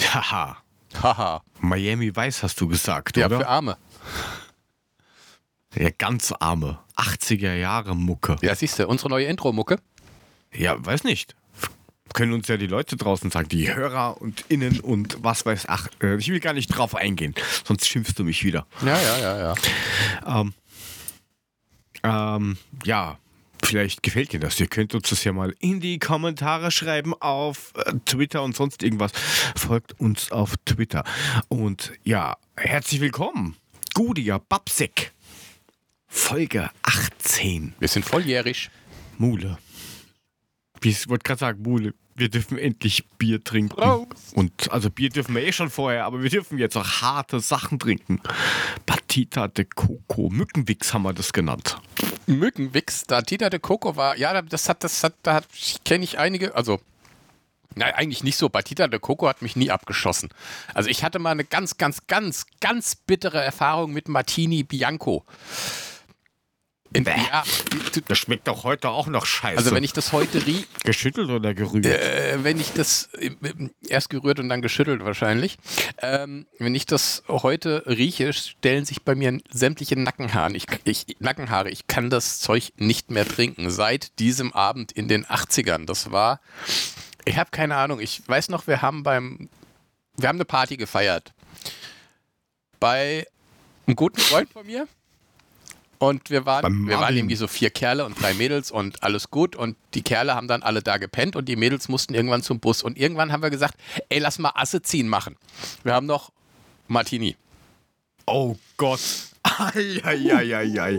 Haha. Haha. Miami Weiß hast du gesagt, Ja, oder? für Arme. Ja, ganz arme. 80er Jahre Mucke. Ja, siehst du, unsere neue Intro-Mucke. Ja, weiß nicht. Können uns ja die Leute draußen sagen, die Hörer und Innen und was weiß ach, äh, ich will gar nicht drauf eingehen, sonst schimpfst du mich wieder. Ja, ja, ja, ja. Ähm, ähm, ja, vielleicht gefällt dir das. Ihr könnt uns das ja mal in die Kommentare schreiben auf äh, Twitter und sonst irgendwas. Folgt uns auf Twitter. Und ja, herzlich willkommen. Gudia Babsek. Folge 18. Wir sind volljährig. Mule. Wie Ich wollte gerade sagen, Mule. Wir dürfen endlich Bier trinken. Prost. Und also Bier dürfen wir eh schon vorher, aber wir dürfen jetzt auch harte Sachen trinken. Batita de Coco, Mückenwix haben wir das genannt. Mückenwix, da Tita de Coco war, ja, das hat, das hat, da kenne ich einige, also, nein, eigentlich nicht so. Batita de Coco hat mich nie abgeschossen. Also ich hatte mal eine ganz, ganz, ganz, ganz bittere Erfahrung mit Martini Bianco. In, ja, Das schmeckt doch heute auch noch scheiße. also wenn ich das heute rie, Geschüttelt oder gerührt? äh, wenn ich das äh, erst gerührt und dann geschüttelt wahrscheinlich, ähm, wenn ich das heute rieche, stellen sich bei mir sämtliche Nackenhaare. Ich, ich, Nackenhaare. Ich kann das Zeug nicht mehr trinken. Seit diesem Abend in den 80ern. Das war, ich habe keine Ahnung. Ich weiß noch, wir haben beim, wir haben eine Party gefeiert. Bei einem guten Freund von mir. Und wir waren, wir waren irgendwie so vier Kerle und drei Mädels und alles gut. Und die Kerle haben dann alle da gepennt und die Mädels mussten irgendwann zum Bus. Und irgendwann haben wir gesagt, ey, lass mal Asse ziehen machen. Wir haben noch Martini. oh Gott. Eieieiei.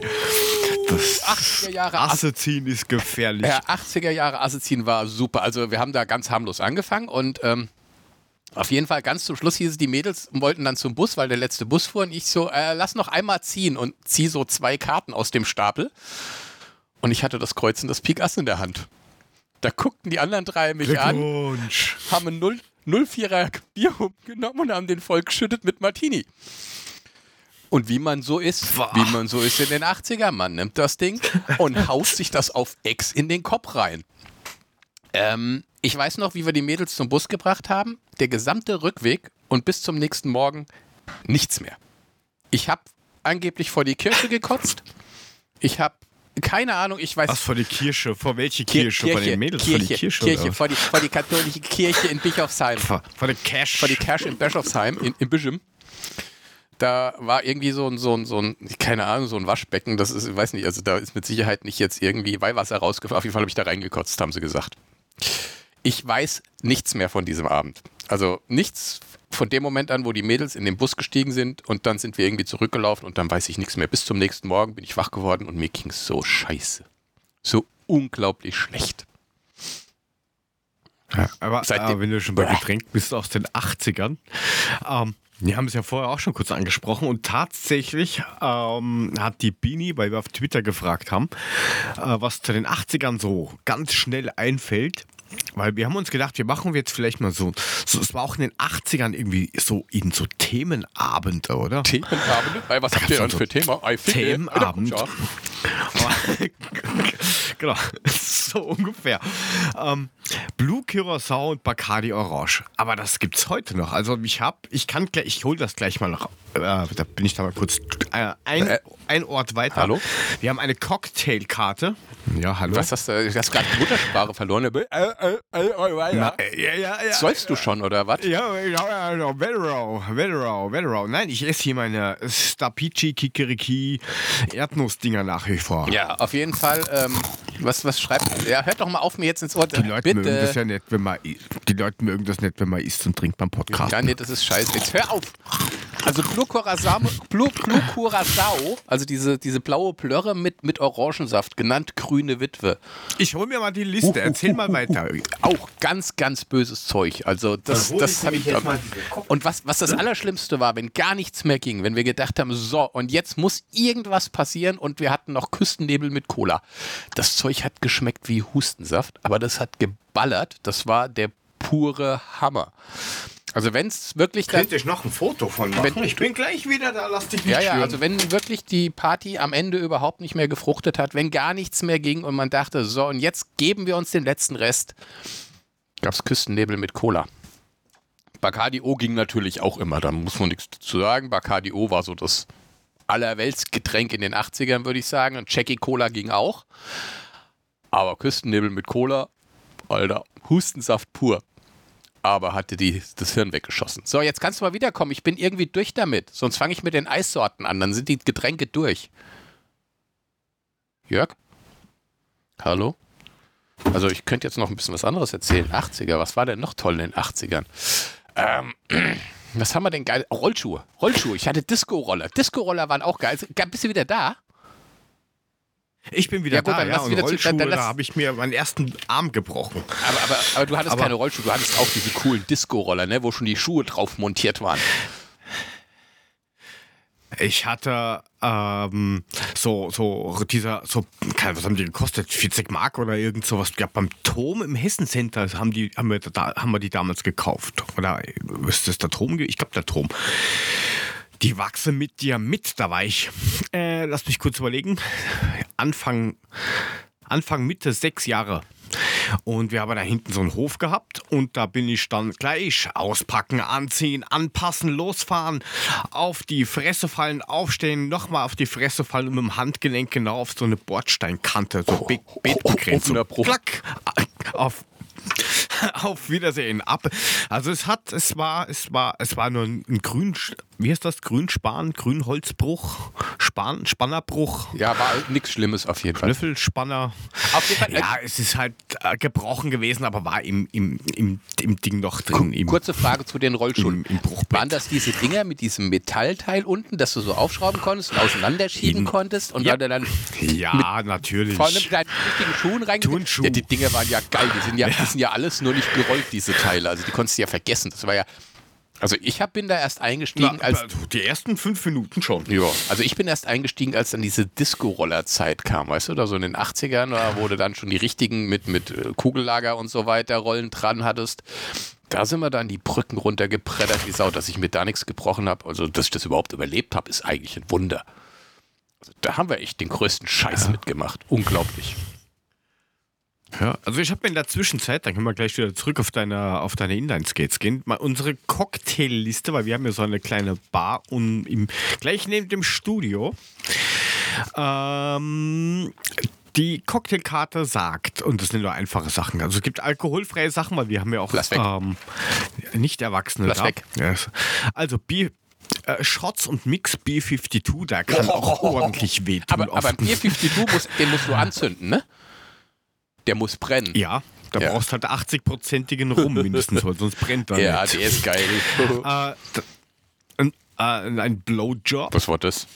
Das 80er Jahre Asse. Asse ziehen ist gefährlich. Ja, 80er Jahre Asse ziehen war super. Also wir haben da ganz harmlos angefangen und ähm, auf jeden Fall ganz zum Schluss hieß es, die Mädels wollten dann zum Bus, weil der letzte Bus fuhr und ich so, äh, lass noch einmal ziehen und zieh so zwei Karten aus dem Stapel. Und ich hatte das Kreuz und das Pik Ass in der Hand. Da guckten die anderen drei mich an, haben ein 0 04er Bier genommen und haben den voll geschüttet mit Martini. Und wie man so ist, Boah. wie man so ist in den 80er, man nimmt das Ding und haut sich das auf Ex in den Kopf rein. Ähm, ich weiß noch, wie wir die Mädels zum Bus gebracht haben. Der gesamte Rückweg und bis zum nächsten Morgen nichts mehr. Ich habe angeblich vor die Kirche gekotzt. Ich habe keine Ahnung, ich weiß Was vor die Kirche? Vor welche Kir- Kirche? vor den Mädels? Kirche, vor die Kirche? Kirche, vor, die, vor die katholische Kirche in Bischofsheim. Vor, vor der Cash. Vor die Kirche in Bischofsheim, in, in Bischem. Da war irgendwie so ein, so ein, so ein, keine Ahnung, so ein Waschbecken, das ist, ich weiß nicht, also da ist mit Sicherheit nicht jetzt irgendwie Weihwasser rausgefahren. Auf jeden Fall habe ich da reingekotzt, haben sie gesagt. Ich weiß nichts mehr von diesem Abend. Also nichts von dem Moment an, wo die Mädels in den Bus gestiegen sind und dann sind wir irgendwie zurückgelaufen und dann weiß ich nichts mehr. Bis zum nächsten Morgen bin ich wach geworden und mir ging es so scheiße. So unglaublich schlecht. Ja, aber Seitdem- äh, wenn du schon bei. Getränk bist aus den 80ern, ähm, wir haben es ja vorher auch schon kurz angesprochen und tatsächlich ähm, hat die Bini, weil wir auf Twitter gefragt haben, äh, was zu den 80ern so ganz schnell einfällt. Weil wir haben uns gedacht, wir machen jetzt vielleicht mal so, so es war auch in den 80ern irgendwie so in so Themenabende, oder? Themenabende? Was habt ihr dann so für Thema? Ey. Themenabend. Genau, so ungefähr. Ähm, Blue Curacao und Bacardi Orange. Aber das gibt's heute noch. Also ich hab, ich kann ich hole das gleich mal noch. Äh, da bin ich da mal kurz äh, ein, Äh, ein Ort weiter. hallo? Wir haben eine Cocktailkarte. Ja, hallo. Was hast du? Hast gerade Muttersprache verloren. Äh, Na, ja. ja, ja, ja. Säufst du schon, oder was? Ja, ja, ja, ja, Wetterau, Wetterau, Wetterau. Nein, ich esse hier meine Stapici, Kikeriki, Erdnussdinger nach wie vor. Ja, auf jeden Fall. Ähm, was, was schreibt. Ja, hört doch mal auf, mir jetzt ins Ohr. Die Leute mögen das Bitte. ja nicht, wenn man die Leute mögen das nicht, wenn man isst und trinkt beim Podcast. Ja, nee, das ist scheiße. Jetzt hör auf. Also Curacao also diese, diese blaue Plörre mit, mit Orangensaft, genannt grüne Witwe. Ich hol mir mal die Liste, erzähl mal weiter. Auch ganz, ganz böses Zeug. Also das, das habe ich. jetzt mal Und was, was das Allerschlimmste war, wenn gar nichts mehr ging, wenn wir gedacht haben, so, und jetzt muss irgendwas passieren und wir hatten noch Küstennebel mit Cola. Das Zeug hat geschmeckt wie Hustensaft, aber das hat geballert. Das war der pure Hammer. Also wenn es wirklich dann, Könnte ich noch ein Foto von machen? Wenn- ich bin gleich wieder da, lass dich nicht ja, ja, stören. also wenn wirklich die Party am Ende überhaupt nicht mehr gefruchtet hat, wenn gar nichts mehr ging und man dachte, so und jetzt geben wir uns den letzten Rest, gab es Küstennebel mit Cola. Bacardi O ging natürlich auch immer, da muss man nichts dazu sagen. Bacardi O war so das Allerweltsgetränk in den 80ern, würde ich sagen. Und Jackie Cola ging auch. Aber Küstennebel mit Cola, Alter, Hustensaft pur. Aber hatte die, das Hirn weggeschossen. So, jetzt kannst du mal wiederkommen. Ich bin irgendwie durch damit. Sonst fange ich mit den Eissorten an. Dann sind die Getränke durch. Jörg? Hallo? Also ich könnte jetzt noch ein bisschen was anderes erzählen. 80er, was war denn noch toll in den 80ern? Ähm, was haben wir denn geil? Rollschuhe. Rollschuhe. Ich hatte Disco-Roller. Disco-Roller waren auch geil. Bist du wieder da? Ich bin wieder Ja, gut, da, dann ja, und wieder zu- Rollschuhe, lass- da habe ich mir meinen ersten Arm gebrochen. Aber, aber, aber du hattest Aber- keine Rollschuhe, du hattest auch diese coolen Disco-Roller, ne, wo schon die Schuhe drauf montiert waren. Ich hatte ähm, so, so dieser, so, was haben die gekostet? 40 Mark oder irgend sowas. Ja, beim Tom im Hessen Center haben, die, haben, wir da, haben wir die damals gekauft. Oder ist das der Tom? Ich glaube, der Tom. Die wachsen mit dir mit, da war ich. Äh, lass mich kurz überlegen. Anfang, Anfang Mitte sechs Jahre. Und wir haben da hinten so einen Hof gehabt und da bin ich dann gleich auspacken, anziehen, anpassen, losfahren, auf die Fresse fallen, aufstehen, nochmal auf die Fresse fallen und mit dem Handgelenk genau auf so eine Bordsteinkante, so Be Beetbegrenzt. offener Bruch. Klack, auf auf Wiedersehen ab. Also es hat, es war, es war, es war nur ein Grün, wie heißt das? Grünspan, Grünholzbruch, Span, Spannerbruch, Ja, war nichts Schlimmes auf jeden Fall. Löffelspanner. Auf jeden Fall. Ja, es ist halt äh, gebrochen gewesen, aber war im, im, im, im Ding noch drin. Im, Kurze Frage zu den Rollschuhen. Im- im. Waren das diese Dinger mit diesem Metallteil unten, dass du so aufschrauben konntest und auseinanderschieben In- konntest und Ja. dann, dann ja, natürlich. vorne mit deinen richtigen Schuhen rein? Turnschuh. Ja, die Dinger waren ja geil. Die sind ja, die sind ja alles nur nicht gerollt, diese Teile. Also die konntest du ja vergessen. Das war ja. Also ich hab, bin da erst eingestiegen, Na, als. die ersten fünf Minuten schon. Ja, also ich bin erst eingestiegen, als dann diese Disco-Roller-Zeit kam, weißt du, da so in den 80ern, da wo du dann schon die richtigen mit, mit äh, Kugellager und so weiter Rollen dran hattest. Da sind wir dann die Brücken runtergepreddert wie Sau, dass ich mir da nichts gebrochen habe. Also, dass ich das überhaupt überlebt habe, ist eigentlich ein Wunder. Also, da haben wir echt den größten Scheiß mitgemacht. Unglaublich. Ja, also ich habe mir in der Zwischenzeit, dann können wir gleich wieder zurück auf deine, auf deine Inline-Skates gehen, mal unsere Cocktailliste, weil wir haben ja so eine kleine Bar und im, gleich neben dem Studio. Ähm, die Cocktailkarte sagt, und das sind nur einfache Sachen, also es gibt alkoholfreie Sachen, weil wir haben ja auch ähm, nicht Erwachsene Lass da. weg. Ja, Also Bier, äh, Shots und Mix B52, da kann auch ordentlich wehtun. Aber, aber oft. ein Bier 52, muss, den musst du anzünden, ne? Der muss brennen. Ja, da Ja. brauchst halt 80-prozentigen Rum mindestens, weil sonst brennt er Ja, nicht. der ist geil. Äh, ein, äh, ein Blowjob Was war das?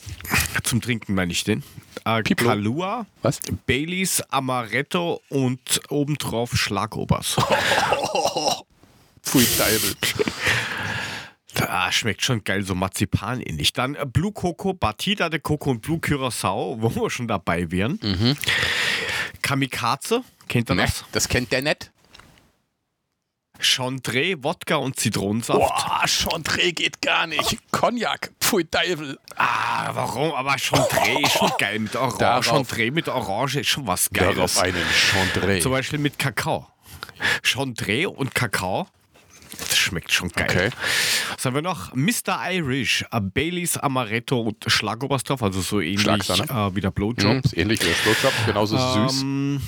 zum Trinken meine ich den. Äh, Piplo. Kalua, Was? Baileys, Amaretto und obendrauf Schlagobers. Pfui Teufel. Ah, schmeckt schon geil, so Marzipan ähnlich. Dann äh, Blue Coco, Batida de Coco und Blue Curacao, wo wir schon dabei wären. Kamikaze, kennt ihr Ne, das? das kennt der nicht. Chandre, Wodka und Zitronensaft. Boah, Chantre geht gar nicht. Cognac, pfui Teufel. Ah, warum? Aber Chandre ist schon geil. Mit Orange, Darauf- Chandre mit Orange ist schon was Geiles. Darauf einen Chantre. Zum Beispiel mit Kakao. Chandre und Kakao. Das schmeckt schon geil. Okay. Was haben wir noch? Mr. Irish, äh, Baileys, Amaretto und Schlagobers drauf, also so ähnlich Schlagsahne. äh, wie der Blowjob. Hm, ist ähnlich wie der Slowjob, genauso süß. Ähm,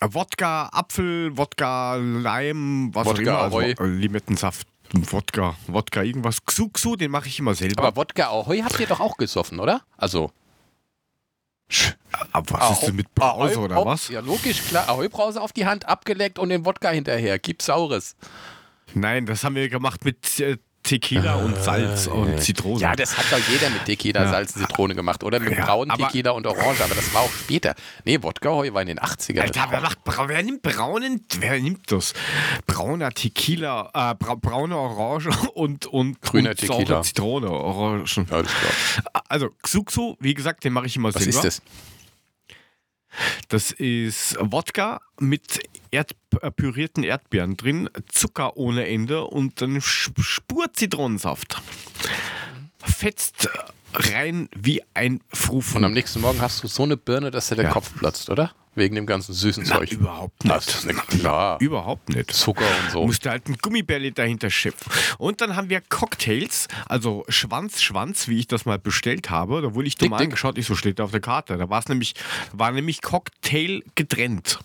Wodka, Apfel, Wodka, Leim, was Wodka auch immer. Ahoi. Also, Limettensaft, Wodka, Wodka, irgendwas. Xu, Xu, den mache ich immer selber. Aber Wodka Ahoi habt ihr doch auch gesoffen, oder? Also. Aber was ist denn mit Brause Ahoi- oder Ahoi- was? Ja, logisch, klar. Ahoi-Brause auf die Hand, abgeleckt und den Wodka hinterher. Gib Saures. Nein, das haben wir gemacht mit äh, Tequila und Salz und Zitrone. Ja, das hat doch jeder mit Tequila, Ja. Salz, Zitrone gemacht. Oder mit Ja, braunen Tequila und Orange. Aber das war auch später. Nee, Wodka Ahoi war in den 80ern. Alter, wer macht wer nimmt braunen, wer nimmt das? Brauner Tequila, äh, bra braune Orange und, und Grüner und Tequila. Zitrone, Orangen. Ja. Also Xuxu, wie gesagt, den mache ich immer Was selber. ist das? Das ist Wodka mit Erd äh, pürierten Erdbeeren drin, Zucker ohne Ende und eine Spur Zitronensaft. Fetzt rein wie ein Frufen. Und am nächsten Morgen hast du so eine Birne, dass dir der Ja. Kopf platzt, oder? Wegen dem ganzen süßen Na, Zeug. überhaupt Das nicht. ist nicht klar. Überhaupt nicht. Zucker und so. Musste halt ein Gummibärli dahinter schöpfen. Und dann haben wir Cocktails, also Schwanz, Schwanz, wie ich das mal bestellt habe. Da wurde ich dumm Dick, angeschaut, ich so steht da auf der Karte. Da war es nämlich, war nämlich Cocktail getrennt.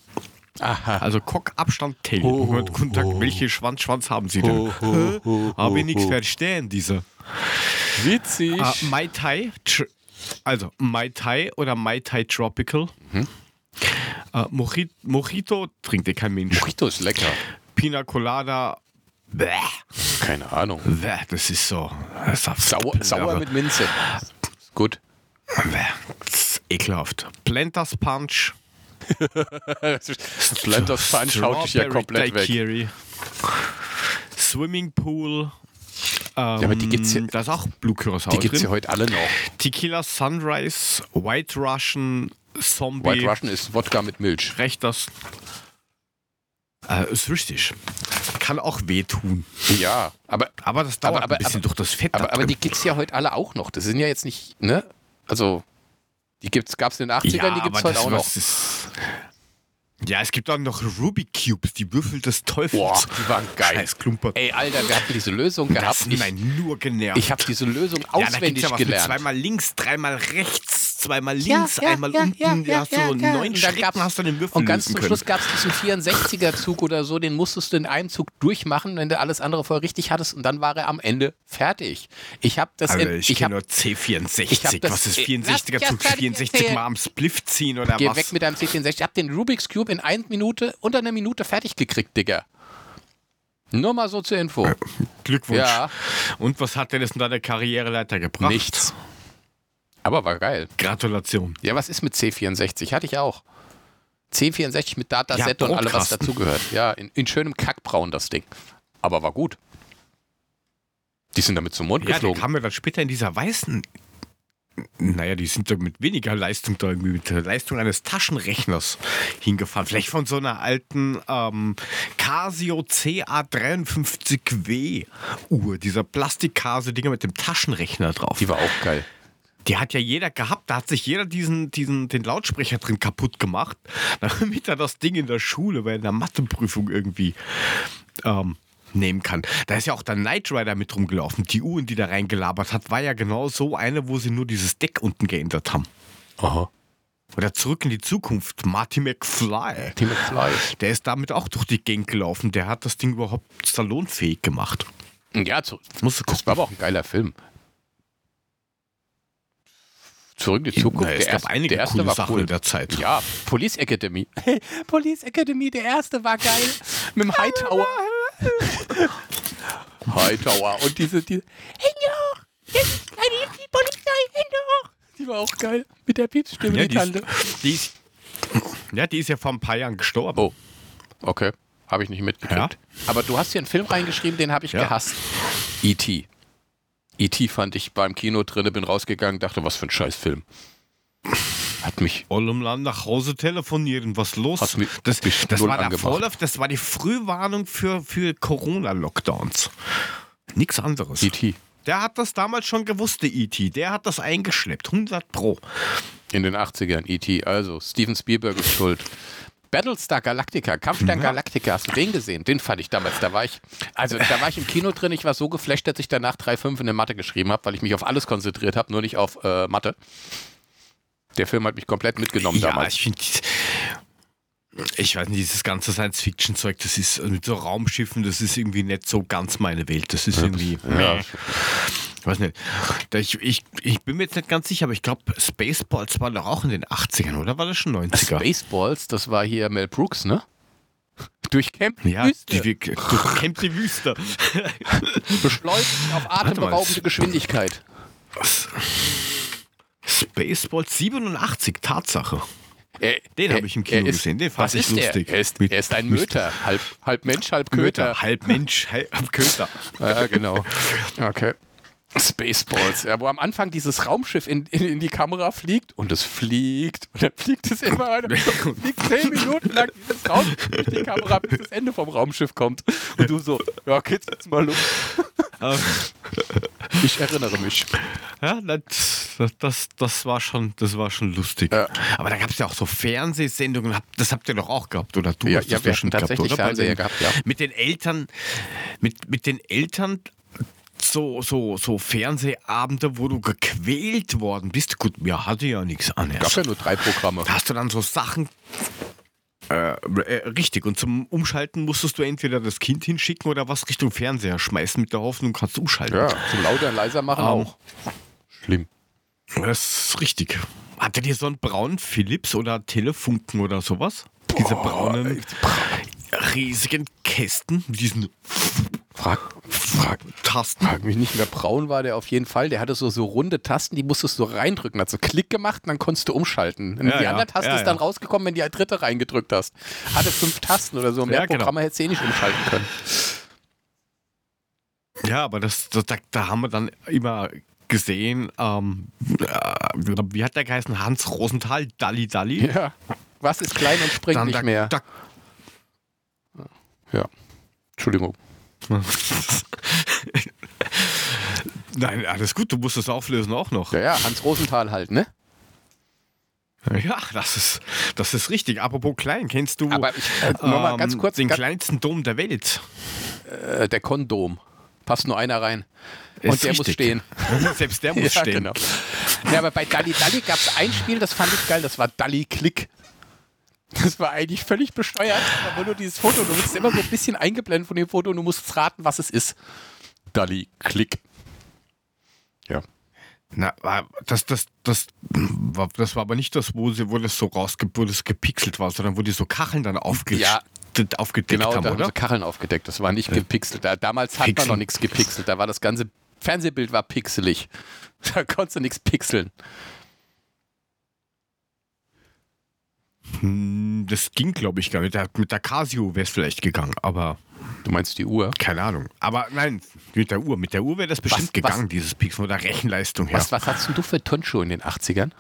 Aha. Also Cock-Abstand Tail. Ho, ho, Und Kontakt, ho. welche Schwanz, Schwanz haben Sie denn? Ho, ho, Habe ich nichts verstehen, diese. Witzig. Ah, Mai Tai, also Mai Tai oder Mai Tai Tropical. Mhm. Äh, Mojito, Mojito trinkt eh kein Mensch. Mojito ist lecker. Pina Colada, bäh, Keine Ahnung. bäh, das ist so. Das ist Sauer, sauer mit Minze. Gut. Bäh, das ist ekelhaft. Planters Punch. Blenders Punch haut dich ja komplett weg. Daiquiri, Swimming Pool. Ähm, aber die gibt's ja- da ist auch Blue Curacao Die gibt es ja heute alle noch. Tequila Sunrise, White Russian, Zombie. White Russian ist Wodka mit Milch. Recht das. Äh, ist richtig. Kann auch wehtun. Ja, aber, Aber das dauert Aber- aber- ein bisschen aber- durch das Fett. aber, aber die gibt es ja heute alle auch noch. Das sind ja jetzt nicht, ne? Also, die gab es in den 80ern, die gibt es heute das auch noch. Ist, ja, es gibt auch noch Rubik Cubes, die Würfel des Teufels. Boah, die waren geil. Scheiß Klumper. Ey, Alter, wir hatten diese Lösung das gehabt. hat Ich, mich nur genervt. ich habe diese Lösung ja, da gibt's auswendig ja was mit gelernt. zweimal links, dreimal rechts, zweimal Ja, links, ja, einmal ja, unten. ja, ja, hast du ja, so ja. neun Schritten, hast du den Würfel Und ganz zum können. Schluss gab es diesen 64er-Zug oder so, den musstest du in einem Zug durchmachen, wenn du alles andere vorher richtig hattest und dann war er am Ende fertig. Ich habe das Alter, in, ich, ich kenne nur C64. ich hab das- was ist Ey, 64er lass zu mich erst fertig 64 erzählen. Mal am Spliff ziehen oder Geh was? weg mit deinem C64. Ich hab den Rubik's Cube in einer Minute, unter einer Minute fertig gekriegt, Digga. Nur mal so zur Info. Glückwunsch. Ja. Und was hat denn das in deiner Karriereleiter gebracht? Nichts. Aber war geil. Gratulation. Ja, was ist mit C64? Hatte ich auch. C64 mit Dataset Ja, und alles, was dazugehört. Ja, in, in schönem Kackbraun das Ding. Aber war gut. Die sind damit zum Mond Ja, geflogen. ja dann später in dieser weißen. Naja, die sind da mit weniger Leistung da irgendwie, mit der Leistung eines Taschenrechners hingefahren. Vielleicht von so einer alten ähm, Casio CA53W Uhr, dieser Plastik-Casio-Dinger mit dem Taschenrechner drauf. Die war auch geil. Die hat ja jeder gehabt. Da hat sich jeder diesen, diesen, den Lautsprecher drin kaputt gemacht, damit er das Ding in der Schule bei einer Matheprüfung irgendwie ähm, nehmen kann. Da ist ja auch der Knight Rider mit rumgelaufen. Die Uhr, in die da reingelabert hat, war ja genau so eine, wo sie nur dieses Deck unten geändert haben. Aha. Oder zurück in die Zukunft. Marty McFly. Die McFly. Der ist damit auch durch die Gang gelaufen. Der hat das Ding überhaupt salonfähig gemacht. Ja, zu, Musst du das gucken. war aber auch ein geiler Film. Zurück in die Zukunft. Na, es der gab erste, einige der erste coole war Sachen cool. in der Zeit. Ja, Police Academy. Police Academy, der erste war geil. Mit dem Hightower. Hightower. Und diese, diese. Händler! Das ist eine die Polizei, Händler! Die war auch geil. Mit der Piepsstimme, Ja, die die Tante. ist, die, ist, ja, die ist ja vor ein paar Jahren gestorben. Oh, okay. Habe ich nicht mitgekriegt. Ja. Aber du hast hier einen Film reingeschrieben, den habe ich Ja. gehasst. E.T. E.T. fand ich beim Kino drinne, bin rausgegangen, dachte, was für ein Scheißfilm. Hat mich. Allem Land nach Hause telefonieren, was los? Hat mich- das, das war der. Vorlauf, das war die Frühwarnung für, für Corona-Lockdowns. Nichts anderes. E.T. Der hat das damals schon gewusst, der E.T. Der hat das eingeschleppt, 100 Pro. In den 80ern, E.T. Also, Steven Spielberg ist schuld. Battlestar Galactica, Kampfstern Ja. Galactica, hast du den gesehen? Den fand ich damals, da war ich, also da war ich im Kino drin, ich war so geflasht, dass ich danach 3,5 in der Mathe geschrieben habe, weil ich mich auf alles konzentriert habe, nur nicht auf äh, Mathe. Der Film hat mich komplett mitgenommen ja, damals. ich finde. Ich weiß nicht, dieses ganze Science-Fiction-Zeug, das ist mit so Raumschiffen, das ist irgendwie nicht so ganz meine Welt. Das ist irgendwie. Ja. Ich weiß nicht. Ich, ich, ich bin mir jetzt nicht ganz sicher, aber ich glaube, Spaceballs war doch auch in den 80ern, oder war das schon 90er? Spaceballs, das war hier Mel Brooks, ne? Durchkämpft Ja, Wüste, die, die kämpft die Wüste. beschleunigt auf atemberaubende Geschwindigkeit. Spaceballs 87, Tatsache. Er- Den er- habe ich im Kino ist- gesehen, den fand ich ist lustig. Er? Er, ist, er ist ein Möter, halb, halb Mensch, halb Köter, Köter. halb Mensch, halb Köter. Ja, genau. Okay. Spaceballs, ja, wo am Anfang dieses Raumschiff in, in, in die Kamera fliegt und es fliegt und dann fliegt es immer weiter. fliegt zehn Minuten lang dieses Raumschiff durch die Kamera, bis das Ende vom Raumschiff kommt. Und du so, ja, geht's jetzt mal los. ich erinnere mich. Ja, das, das, das, war, schon, das war schon lustig. Ja. Aber da gab es ja auch so Fernsehsendungen, das habt ihr doch auch gehabt, oder du Ja, hast ja, das hatten tatsächlich gehabt, oder? Gehabt, ja. Mit den Eltern, mit, mit den Eltern so, so, so Fernsehabende, wo du gequält worden bist. Gut, mir hatte ja nichts an. Gab ja nur drei Programme. Da hast du dann so Sachen. Äh, äh, richtig, und zum Umschalten musstest du entweder das Kind hinschicken oder was Richtung Fernseher schmeißen mit der Hoffnung, kannst du umschalten. Ja, zum lauter und leiser machen Ähm, auch. Schlimm. Das ist richtig. Hattet ihr so einen braunen Philips oder Telefunken oder sowas? Diese braunen, riesigen Kästen mit diesen Frag, frag, Tasten. frag mich nicht mehr. Braun war der auf jeden Fall. Der hatte so, so runde Tasten, die musstest du reindrücken. Hat so Klick gemacht und dann konntest du umschalten. Und Ja, die ja. andere Taste Ja, ist dann rausgekommen, wenn die dritte reingedrückt hast. Hatte fünf Tasten oder so. Mehr Ja, genau. Programme hättest du eh nicht umschalten können. Ja, aber das, das, da, da haben wir dann immer gesehen, ähm, äh, wie hat der geheißen? Hans Rosenthal, Dalli Dalli. Ja. Was ist klein und springt Dann nicht da, mehr? Da, Ja. Entschuldigung. Nein, alles gut, du musst es auflösen auch noch. Ja, ja, Hans Rosenthal halt, ne? Ja, das ist, das ist richtig. Apropos klein, kennst du Aber ich, äh, mal ganz ähm, kurz, den ganz, kleinsten Dom der Welt? äh, der Kondom. Passt nur einer rein. Und Ist der muss richtig. stehen. Selbst der muss ja, stehen. genau. Ja, aber bei Dalli Dalli gab es ein Spiel, das fand ich geil, das war Dalli Klick. Das war eigentlich völlig besteuert, aber nur dieses Foto. Du wirst immer so ein bisschen eingeblendet von dem Foto und du musst raten, was es ist. Dalli Klick. Ja. Na, das, das, das, war, das war aber nicht das, wo, sie, wo das so rausge wo das gepixelt war, sondern wo die so Kacheln dann aufge Ja. aufgedeckt Genau, haben, da haben oder? sie Kacheln aufgedeckt. Das war nicht gepixelt. Da, damals hat man noch nichts gepixelt. Da war das ganze Fernsehbild war pixelig. Da konntest du nichts pixeln. Hm, Das ging, glaube ich, gar nicht. Mit der, der Casio wäre es vielleicht gegangen, aber Du meinst die Uhr? keine Ahnung. Aber nein, mit der Uhr. Mit der Uhr wäre das bestimmt was- gegangen, dieses Pixel, oder Rechenleistung her. Was, was hast du für Turnschuhe in den 80ern?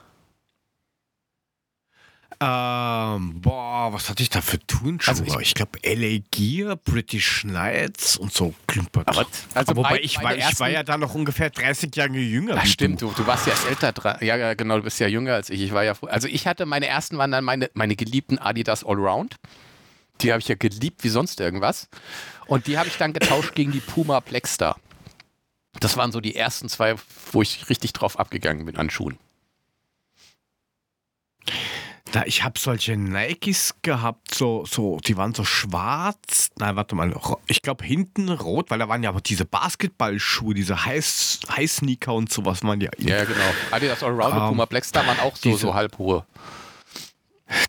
Ähm, boah, was hatte ich da für Turnschuhe? Also ich- ich glaube LA Gear, British Knights und so Klimpert. Aber- also wobei mein- ich, meine war, ich war ja da noch ungefähr 30 Jahre jünger. Wie stimmt, Du. du, du warst ja älter dran. Ja, genau, du bist ja jünger als ich. Ich war ja Also ich hatte meine ersten waren dann meine, meine geliebten Adidas Allround. Die habe ich ja geliebt wie sonst irgendwas. Und die habe ich dann getauscht gegen die Puma Blackstar. Das waren so die ersten zwei, wo ich richtig drauf abgegangen bin an Schuhen. Da, ich habe solche Nikes gehabt, so, so, die waren so schwarz. Nein, warte mal. Ich glaube hinten rot, weil da waren ja aber diese Basketballschuhe, diese Heiß, Heiß-Sneaker und sowas waren ja. Ja, ja, genau. Adidas Allround und Ähm, Puma Blackstar waren auch so, diese- so halbhohe.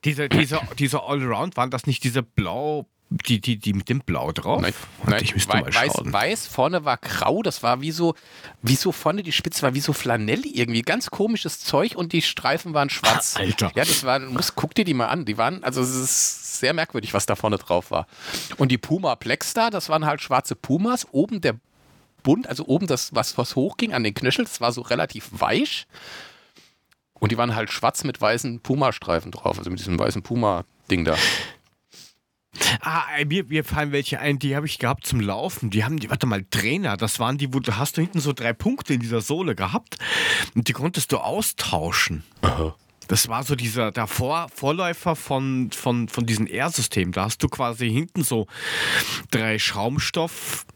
Diese, diese, diese Allround, waren das nicht diese blau, die, die, die mit dem Blau drauf? Nein, Warte, nein ich müsste wei- mal weiß, schauen. weiß, vorne war grau, das war wie so, wie so vorne die Spitze war wie so Flanell irgendwie, ganz komisches Zeug und die Streifen waren schwarz. Alter. Ja, das war, muss, guck dir die mal an, die waren, also es ist sehr merkwürdig, was da vorne drauf war. Und die Puma Blackstar, das waren halt schwarze Pumas, oben der Bund, also oben das, was, was hochging an den Knöcheln, das war so relativ weich. Und die waren halt schwarz mit weißen Puma-Streifen drauf, also mit diesem weißen Puma-Ding da. Ah, mir, mir fallen welche ein, die habe ich gehabt zum Laufen. Die haben die, warte mal, Trainer, das waren die, wo da hast du hinten so drei Punkte in dieser Sohle gehabt und die konntest du austauschen. Das war so dieser der Vor Vorläufer von, von, von diesem Air-System. Da hast du quasi hinten so drei Schaumstoff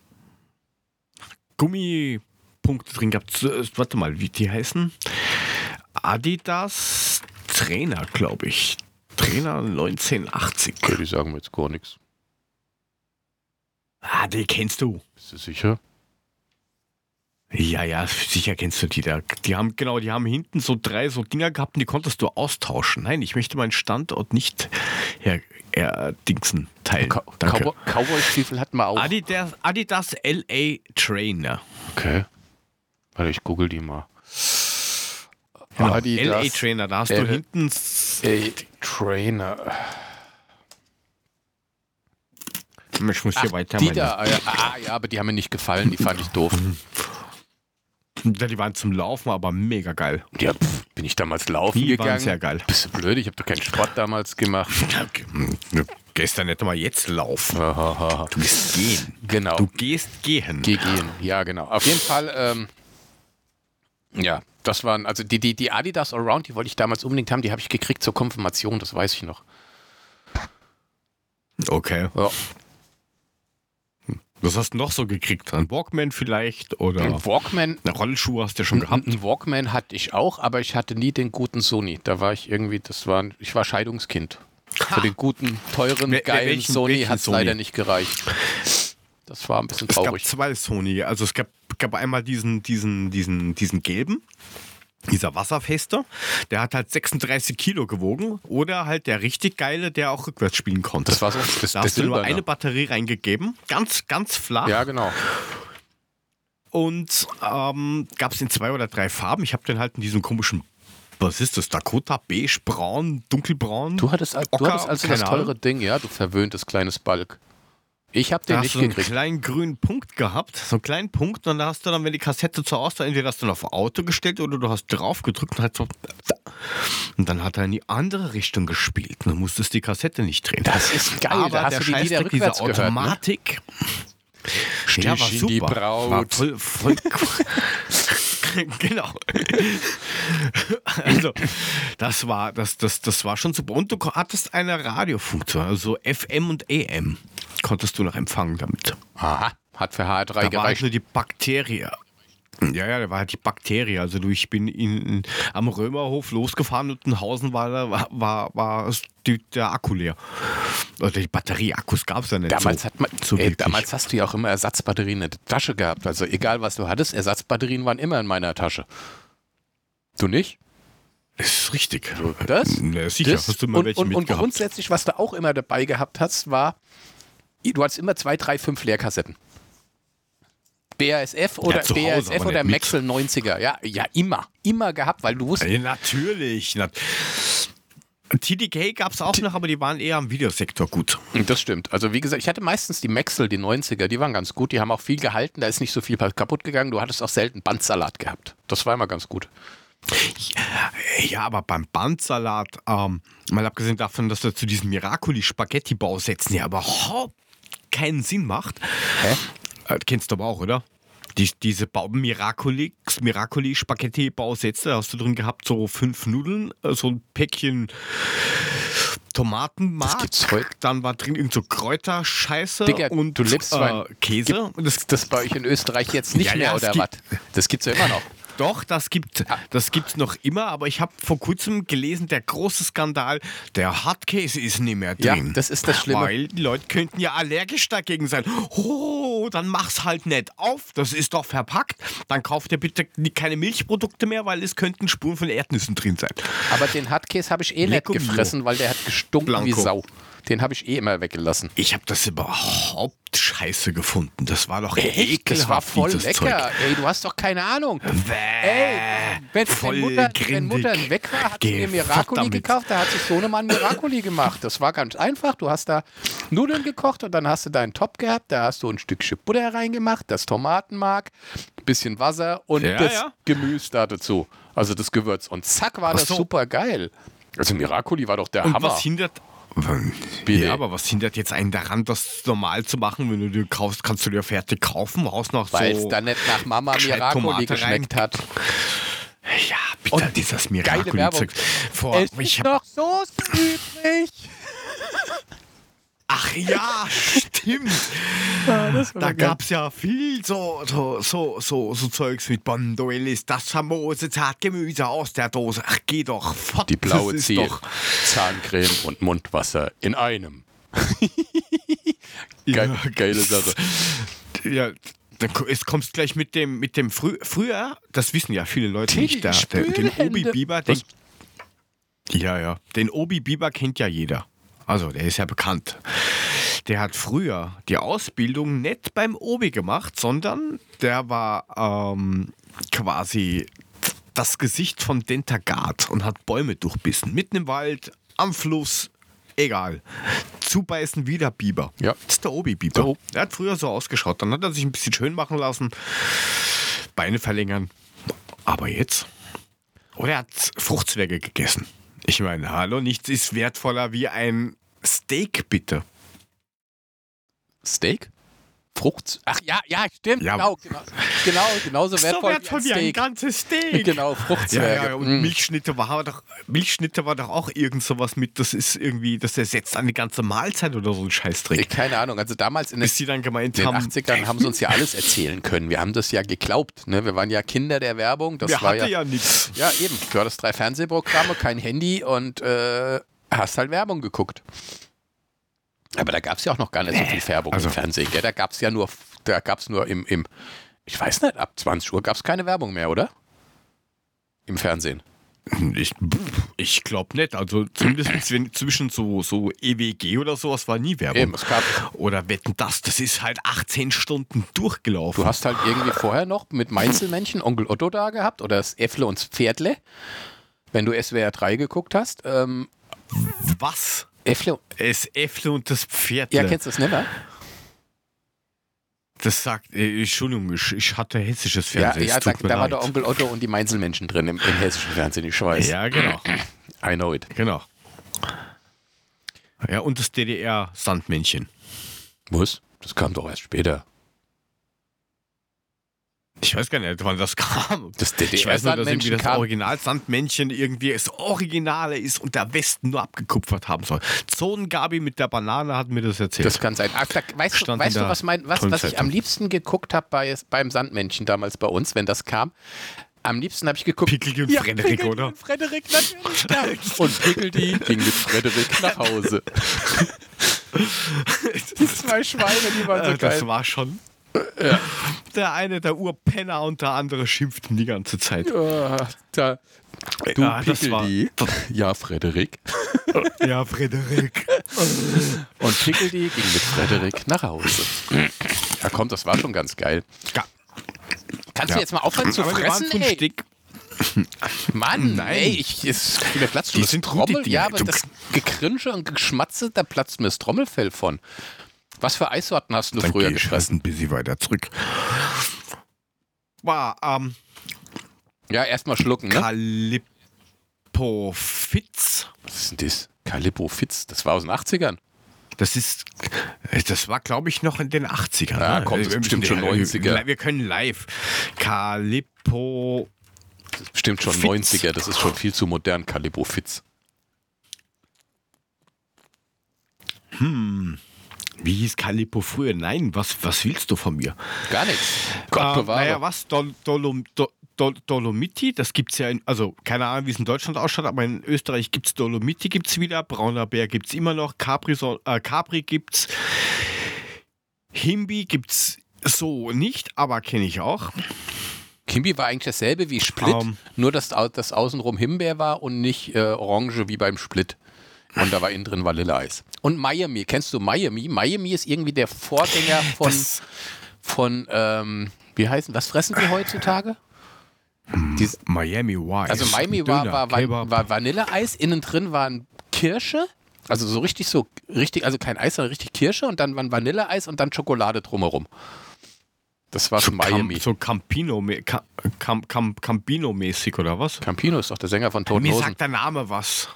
Gummipunkte drin gehabt. Äh, Warte mal, wie die heißen? Adidas Trainer, glaube ich. Trainer 1980. Okay, die sagen mir jetzt gar nichts. Ah, die kennst du. Bist du sicher? Ja, ja, sicher kennst du die da. Die haben, genau, die haben hinten so drei so Dinger gehabt und die konntest du austauschen. Nein, ich möchte meinen Standort nicht her, her Dingsen teilen. Cowboy- Cowboy-Stiefel hatten wir auch. Adidas, Adidas LA Trainer. Okay. Warte, ich google die mal. Genau, Adidas LA Trainer, da hast du L- hinten. s- A Trainer. Ich muss hier Ach, weiter. die da, ah, ja, ah, ja, aber die haben mir nicht gefallen, die fand ich doof. Ja, die waren zum Laufen, aber mega geil. Ja, pff, bin ich damals laufen Die waren gegangen? sehr geil. Bist du blöd? Ich habe doch keinen Sport damals gemacht. Ja, Gestern nicht mal jetzt laufen. Du gehst gehen. Genau. Du gehst gehen. Geh gehen, ja, genau. Auf jeden Fall, ähm, ja, das waren, also die, die, die Adidas Allround, die wollte ich damals unbedingt haben, die habe ich gekriegt zur Konfirmation, das weiß ich noch. Okay. Ja. Was hast du noch so gekriegt? Ein Walkman vielleicht? Oder Ein Walkman, eine Rollschuhe hast du ja schon gehabt? ein Walkman hatte ich auch, aber ich hatte nie den guten Sony. Da war ich irgendwie, das war, ich war Scheidungskind. Für den guten, teuren, geilen welchen- Sony hat es leider nicht gereicht. Das war ein bisschen Es gab traurig. zwei Sony. Also es gab, gab einmal diesen, diesen, diesen, diesen gelben, dieser wasserfeste. Der hat halt 36 Kilo gewogen. Oder halt der richtig geile, der auch rückwärts spielen konnte. Das war so, das, da der hast du nur eine Batterie reingegeben. Ganz, ganz flach. Ja, genau. Und ähm, gab es in zwei oder drei Farben. Ich habe den halt in diesem komischen, was ist das? Dakota, beige, braun, dunkelbraun. Du hattest, al- du Ocker, hattest also das teure Ahnung. Ding, ja, du verwöhntes kleines Balk. Ich habe den Da hast nicht du so einen gekriegt. kleinen grünen Punkt gehabt, so einen kleinen Punkt, und da hast du dann, wenn die Kassette zur Auswahl, entweder hast du auf Auto gestellt oder du hast drauf gedrückt und hat so. Und dann hat er in die andere Richtung gespielt. Und dann musstest du die Kassette nicht drehen. Das ist geil, Aber da hast der du die Lieder Scheißdreck, diese rückwärts gehört, ne? Automatik. Ja, war super. die War Braut. voll, voll genau. also, das war, das, das, das war schon super. Und du hattest eine Radiofunktion, also FM und EM konntest du noch empfangen damit. Aha, hat für HR3 Da war halt gereicht. nur die Bakterie. Ja, ja, da war halt die Bakterie. Also du, ich bin in, am Römerhof losgefahren und in Hausen war, war, war, war die, der Akku leer. Oder die Batterieakkus gab es ja nicht Damals, so. hat man, so ey, damals hast du ja auch immer Ersatzbatterien in der Tasche gehabt. Also egal, was du hattest, Ersatzbatterien waren immer in meiner Tasche. Du nicht? Das ist richtig. Das? Na, sicher, das hast du immer und, welche und, und grundsätzlich, was du auch immer dabei gehabt hast, war, du hattest immer zwei, drei, fünf Leerkassetten. BASF oder Hause, BASF oder. Maxell 90er. Ja, ja, immer. Immer gehabt, weil du wusstest, Ja, natürlich. Na, TDK gab es auch noch, aber die waren eher am Videosektor gut. Das stimmt. Also wie gesagt, ich hatte meistens die Maxell, die 90er, die waren ganz gut, die haben auch viel gehalten, da ist nicht so viel kaputt gegangen. Du hattest auch selten Bandsalat gehabt. Das war immer ganz gut. Ja, aber beim Bandsalat, ähm, mal abgesehen davon, dass er zu diesen Miracoli-Spaghetti-Bausätzen ja überhaupt keinen Sinn macht. Hä? Äh, kennst du aber auch, oder? Die, diese Bau Miracoli, Miracoli Spaghetti Bausätze da hast du drin gehabt, so fünf Nudeln, äh, so ein Päckchen Tomatenmark. Das gibt's heute. Dann war drin irgend so Kräuterscheiße Digga, und du lebst äh, Käse. Und das, das bei euch in Österreich jetzt nicht Ja, mehr ja, oder was? gibt- Das gibt's ja immer noch. Doch, das gibt das gibt's noch immer, aber ich habe vor kurzem gelesen, der große Skandal, der Hartkäse ist nicht mehr Ja, drin. das ist das Schlimme. Weil die Leute könnten ja allergisch dagegen sein. Oh, dann mach's halt nicht auf, das ist doch verpackt. Dann kauft ihr bitte keine Milchprodukte mehr, weil es könnten Spuren von Erdnüssen drin sein. Aber den Hartkäse habe ich eh nicht Lecco mio. gefressen, weil der hat gestunken wie Blanco. Sau. Den habe ich eh immer weggelassen. Ich habe das überhaupt scheiße gefunden. Das war doch Echt? ekelhaft, Das war voll lecker. Zeug. Ey, du hast doch keine Ahnung. Bäh, Ey, wenn, voll wenn, Mutter, wenn grindig. Mutter weg war, hat sie mir Miracoli gekauft. Da hat sich Sohnemann Miracoli gemacht. Das war ganz einfach. Du hast da Nudeln gekocht und dann hast du deinen Top gehabt. Da hast du ein Stückchen Butter reingemacht, das Tomatenmark, bisschen Wasser und Ja, das ja. Gemüse da dazu. Also das Gewürz. Und zack, war Ach das so. super geil. Also Miracoli war doch der Und Hammer. was hindert. Bitte. Ja, aber was hindert jetzt einen daran, das normal zu machen? Wenn du dir kaufst, kannst du dir fertig kaufen, haust noch Weil es so. dann nicht nach Mama Miracoli geschmeckt hat. Ja, bitte, Und dieses. Miracoli-Zeug. Es ich ist noch Soße übrig. ach ja, stimmt. da gab es ja viel so, so, so, so, so Zeugs mit Bonduellis, das famose Zartgemüse aus der Dose. Ach, geh doch fort. Die blaue ist doch. Zahncreme und Mundwasser in einem. Geil, Ja, geile Sache. Ja, dann es kommst gleich mit dem, mit dem frü früher, das wissen ja viele Leute Tilly, nicht, der, der, den Spülhände. Obi Bieber, den, ja, ja, den Obi Bieber kennt ja jeder. Also, der ist ja bekannt. Der hat früher die Ausbildung nicht beim Obi gemacht, sondern der war ähm, quasi das Gesicht von Dentagard und hat Bäume durchbissen. Mitten im Wald, am Fluss, egal. Zubeißen wie der Biber. Ja. Das ist der Obi-Biber. So. Der hat früher so ausgeschaut. Dann hat er sich ein bisschen schön machen lassen. Beine verlängern. Aber jetzt? Oder er hat Fruchtzwerge gegessen. Ich meine, hallo, nichts ist wertvoller wie ein Steak, bitte. Steak? Frucht. Ach ja, ja, stimmt. Ja. Genau, genau, genau, genauso so wertvoll, wertvoll wie ein Steak. ganzes Steak. Genau, Ja, Fruchtzwerge. ja, und Mm. Milchschnitte war doch, Milchschnitte war doch auch irgend sowas mit, das ist irgendwie, das ersetzt eine ganze Mahlzeit oder so ein Ich- Scheißdreck. Keine Ahnung, also damals in den, Bis die dann gemeint in den haben, 80ern haben sie uns ja alles erzählen können. Wir haben das ja geglaubt. Ne? Wir waren ja Kinder der Werbung. Das wer war hatte ja, ja nichts. ja eben. Du hattest drei Fernsehprogramme, kein Handy und äh, hast halt Werbung geguckt. Aber da gab es ja auch noch gar nicht so viel Werbung also- im Fernsehen. Gell? Da gab es ja nur, da gab es nur im, im, ich weiß nicht, ab 20 Uhr gab es keine Werbung mehr, oder? Im Fernsehen. Ich, ich glaube nicht. Also zumindest wenn zwischen so, so EWG oder sowas war nie Werbung. Eben, es gab, Oder wetten das, das ist halt 18 Stunden durchgelaufen. du hast halt irgendwie vorher noch mit Meinzelmännchen Onkel Otto da gehabt oder das Äffle und das Pferdle. Wenn du SWR 3 geguckt hast, ähm, was? Äffle, Das Äffle und das Pferd. ja, kennst du das nicht mehr? das sagt, äh, Entschuldigung, ich, ich hatte hessisches Ja, Fernsehen. ja es da, da war der Onkel Otto und die Meinzelmännchen drin im, im hessischen Fernsehen, ich weiß. Ja, genau. I know it. genau. Ja, und das DDR-Sandmännchen. Muss? Das kam doch erst später. Ich weiß gar nicht, wann das kam. Das Ich weiß nur, dass irgendwie das. Original-Sandmännchen irgendwie das Originale ist und der Westen nur abgekupfert haben soll. Zonengabi mit der Banane hat mir das erzählt. Das kann sein. Ach, da, weißt du, Stand in weißt du was, mein, was, was ich am liebsten geguckt habe bei, beim Sandmännchen damals bei uns, wenn das kam? Am liebsten habe ich geguckt. Pickeldi und Frederik, Pickeldi oder? Und Frederik natürlich. Ja. Und Pickeldi ging mit Frederik nach Hause. Die zwei Schweine, die waren so Äh, das geil. war schon. Der eine, der Urpenner und der andere schimpften die ganze Zeit. Ja, da, du Ja, Pickeldi. Ja, Frederik. Ja, Frederik. Und Pickeldi ging mit Frederik nach Hause. Ja, komm, das war schon ganz geil. Ja. Kannst du jetzt mal aufhören zu Aber die fressen, ey? Stick. Mann, Nein. ey, ich, es, mir platzt schon Die das sind gut, die Trommel. Dinger. Ja, aber das Gekrinsche und Geschmatze, da platzt mir das Trommelfell von. Was für Eissorten hast du Dann früher ich halt gefressen? ein bisschen weiter zurück. War ähm, Ja, erstmal schlucken, ne? Calippo Fitz. Was ist denn das? Calippo Fitz, das war aus den 80ern. Das ist, äh, das war glaube ich noch in den 80ern. Ja, ne? das ist bestimmt schon 90er. Wir können live. Calippo Das ist bestimmt schon Fitz. 90er, das ist schon viel zu modern, Calippo Fitz. Wie hieß Calippo früher? Nein, was, was willst du von mir? Gar nichts. Gott bewahre. naja, was? Dol, Dolom, Dol, Dol, Dolomiti, das gibt es ja, in, also keine Ahnung, wie es in Deutschland ausschaut, aber in Österreich gibt es Dolomiti gibt's wieder, Brauner Bär gibt es immer noch, Capri, so- äh, Capri gibt es, Himbi gibt es so nicht, aber kenne ich auch. Kimbi war eigentlich dasselbe wie Split, Ähm. nur dass das außenrum Himbeer war und nicht äh, Orange wie beim Split. Und da war innen drin Vanilleeis. Und Miami, kennst du Miami? Miami ist irgendwie der Vorgänger von, Das- von ähm, wie heißen, was fressen die heutzutage? Dies, Miami Wise. also Miami war, Döner, war, war, war Vanilleeis, innen drin waren Kirsche, also so richtig so, richtig, also kein Eis, sondern richtig Kirsche und dann waren Vanilleeis und dann Schokolade drumherum. Das war so, Miami. Cam, so Campino, Cam, Cam, Cam, Campino-mäßig oder was? Campino ist doch der Sänger von Toten Mir Hosen. sagt der Name was.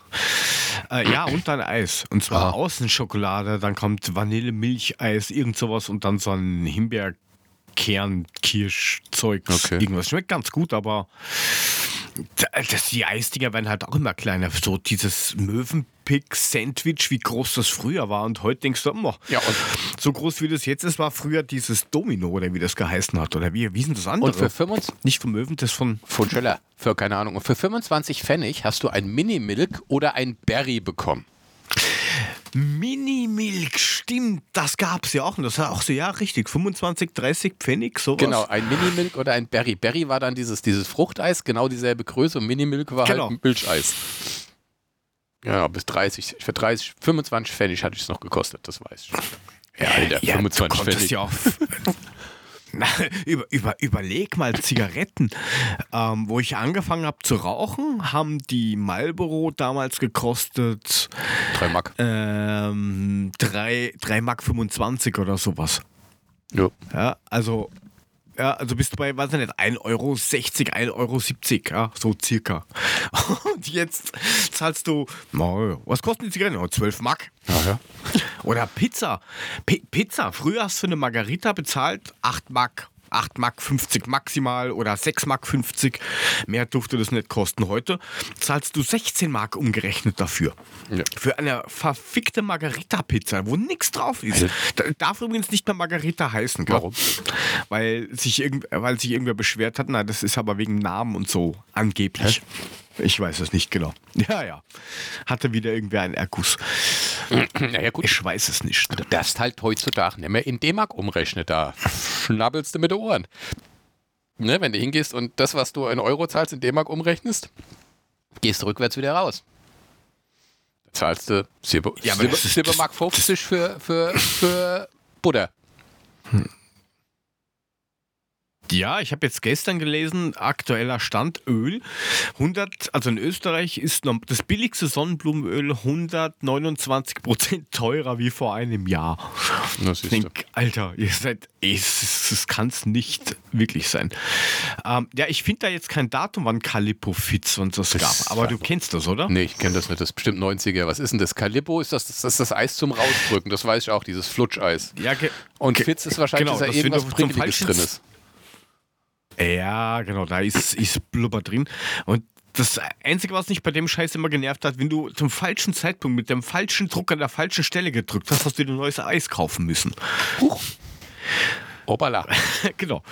Äh, ja, und dann Eis. Und zwar Aha. Außenschokolade, dann kommt Vanille, Milcheis, irgend sowas und dann so ein Himbeerkern, Kirschzeug. Okay. Irgendwas. Schmeckt ganz gut, aber das, die Eisdinger werden halt auch immer kleiner. So dieses Möwenpick-Sandwich, wie groß das früher war. Und heute denkst du, oh, Ja, so groß wie das jetzt ist, war früher dieses Domino oder wie das geheißen hat. Oder wie, wie sind das andere? Und für 25, Nicht vom Möwen, das von von Scheller, für keine Ahnung, und für 25 Pfennig hast du ein Mini-Milk oder ein Berry bekommen. Mini-Milk, stimmt, das gab es ja auch. Und das war auch so, ja, richtig, 25, 30 Pfennig, sowas. Genau, ein Mini-Milk oder ein Berry. Berry war dann dieses, dieses Fruchteis, genau dieselbe Größe und Mini-Milk war Genau. halt ein Milcheis. Ja, bis 30, für 30, 25 Pfennig hatte ich es noch gekostet, das weiß ich. Ja, Alter, Ja, 25 du konntest Pfennig. ja auch. Na, über, über, überleg mal Zigaretten. Ähm, wo ich angefangen habe zu rauchen, haben die Marlboro damals gekostet 3 Mark. ähm, 3, 3 Mark 25 oder sowas. Ja. Ja, also Ja, also bist du bei, weiß ich nicht, 1,60 Euro, 1,70 Euro, ja, so circa. Und jetzt zahlst du, was kosten die Zigaretten? Oh, 12 Mark. Ja, ja. Oder Pizza. P Pizza. Früher hast du eine Margarita bezahlt, 8 Mark. 8 Mark 50 maximal oder 6 Mark 50. Mehr durfte das nicht kosten. Heute zahlst du 16 Mark umgerechnet dafür. Ja. Für eine verfickte Margarita-Pizza, wo nichts drauf ist. Da- Darf übrigens nicht mehr Margarita heißen. Gell? Warum? Weil sich, irgend, weil sich irgendwer beschwert hat. Na, das ist aber wegen Namen und so angeblich. Ich weiß es nicht genau. Ja, ja. Hatte wieder irgendwer einen Erguss. Naja, gut. Ich weiß es nicht. Du darfst halt heutzutage nicht mehr in D-Mark umrechnen. Da schnabbelst du mit den Ohren. Ne, wenn du hingehst und das, was du in Euro zahlst, in D-Mark umrechnest, gehst du rückwärts wieder raus. Da zahlst du Silber, Ja, Silber, Silbermark 50 für, für, für Butter. Ja, ich habe jetzt gestern gelesen, aktueller Stand Öl. 100, also in Österreich ist das billigste Sonnenblumenöl 129% teurer wie vor einem Jahr. Das Ich denk, Alter, ihr seid, es, das kann es nicht wirklich sein. Ähm, ja, ich finde da jetzt kein Datum, wann Calippo Fitz und das Das gab. Aber du kennst das, oder? Nee, ich kenne das nicht. Das ist bestimmt 90er. Was ist denn das? Calippo ist das, das ist das Eis zum Rausdrücken. Das weiß ich auch, dieses Flutscheis. Ja, Und Fitz ist wahrscheinlich, genau, dass da irgendwas Prickeliges drin ist. Ja, genau, da ist, ist Blubber drin. Und das Einzige, was mich bei dem Scheiß immer genervt hat, wenn du zum falschen Zeitpunkt mit dem falschen Druck an der falschen Stelle gedrückt hast, hast du dir ein neues Eis kaufen müssen. Huch. Obala. genau.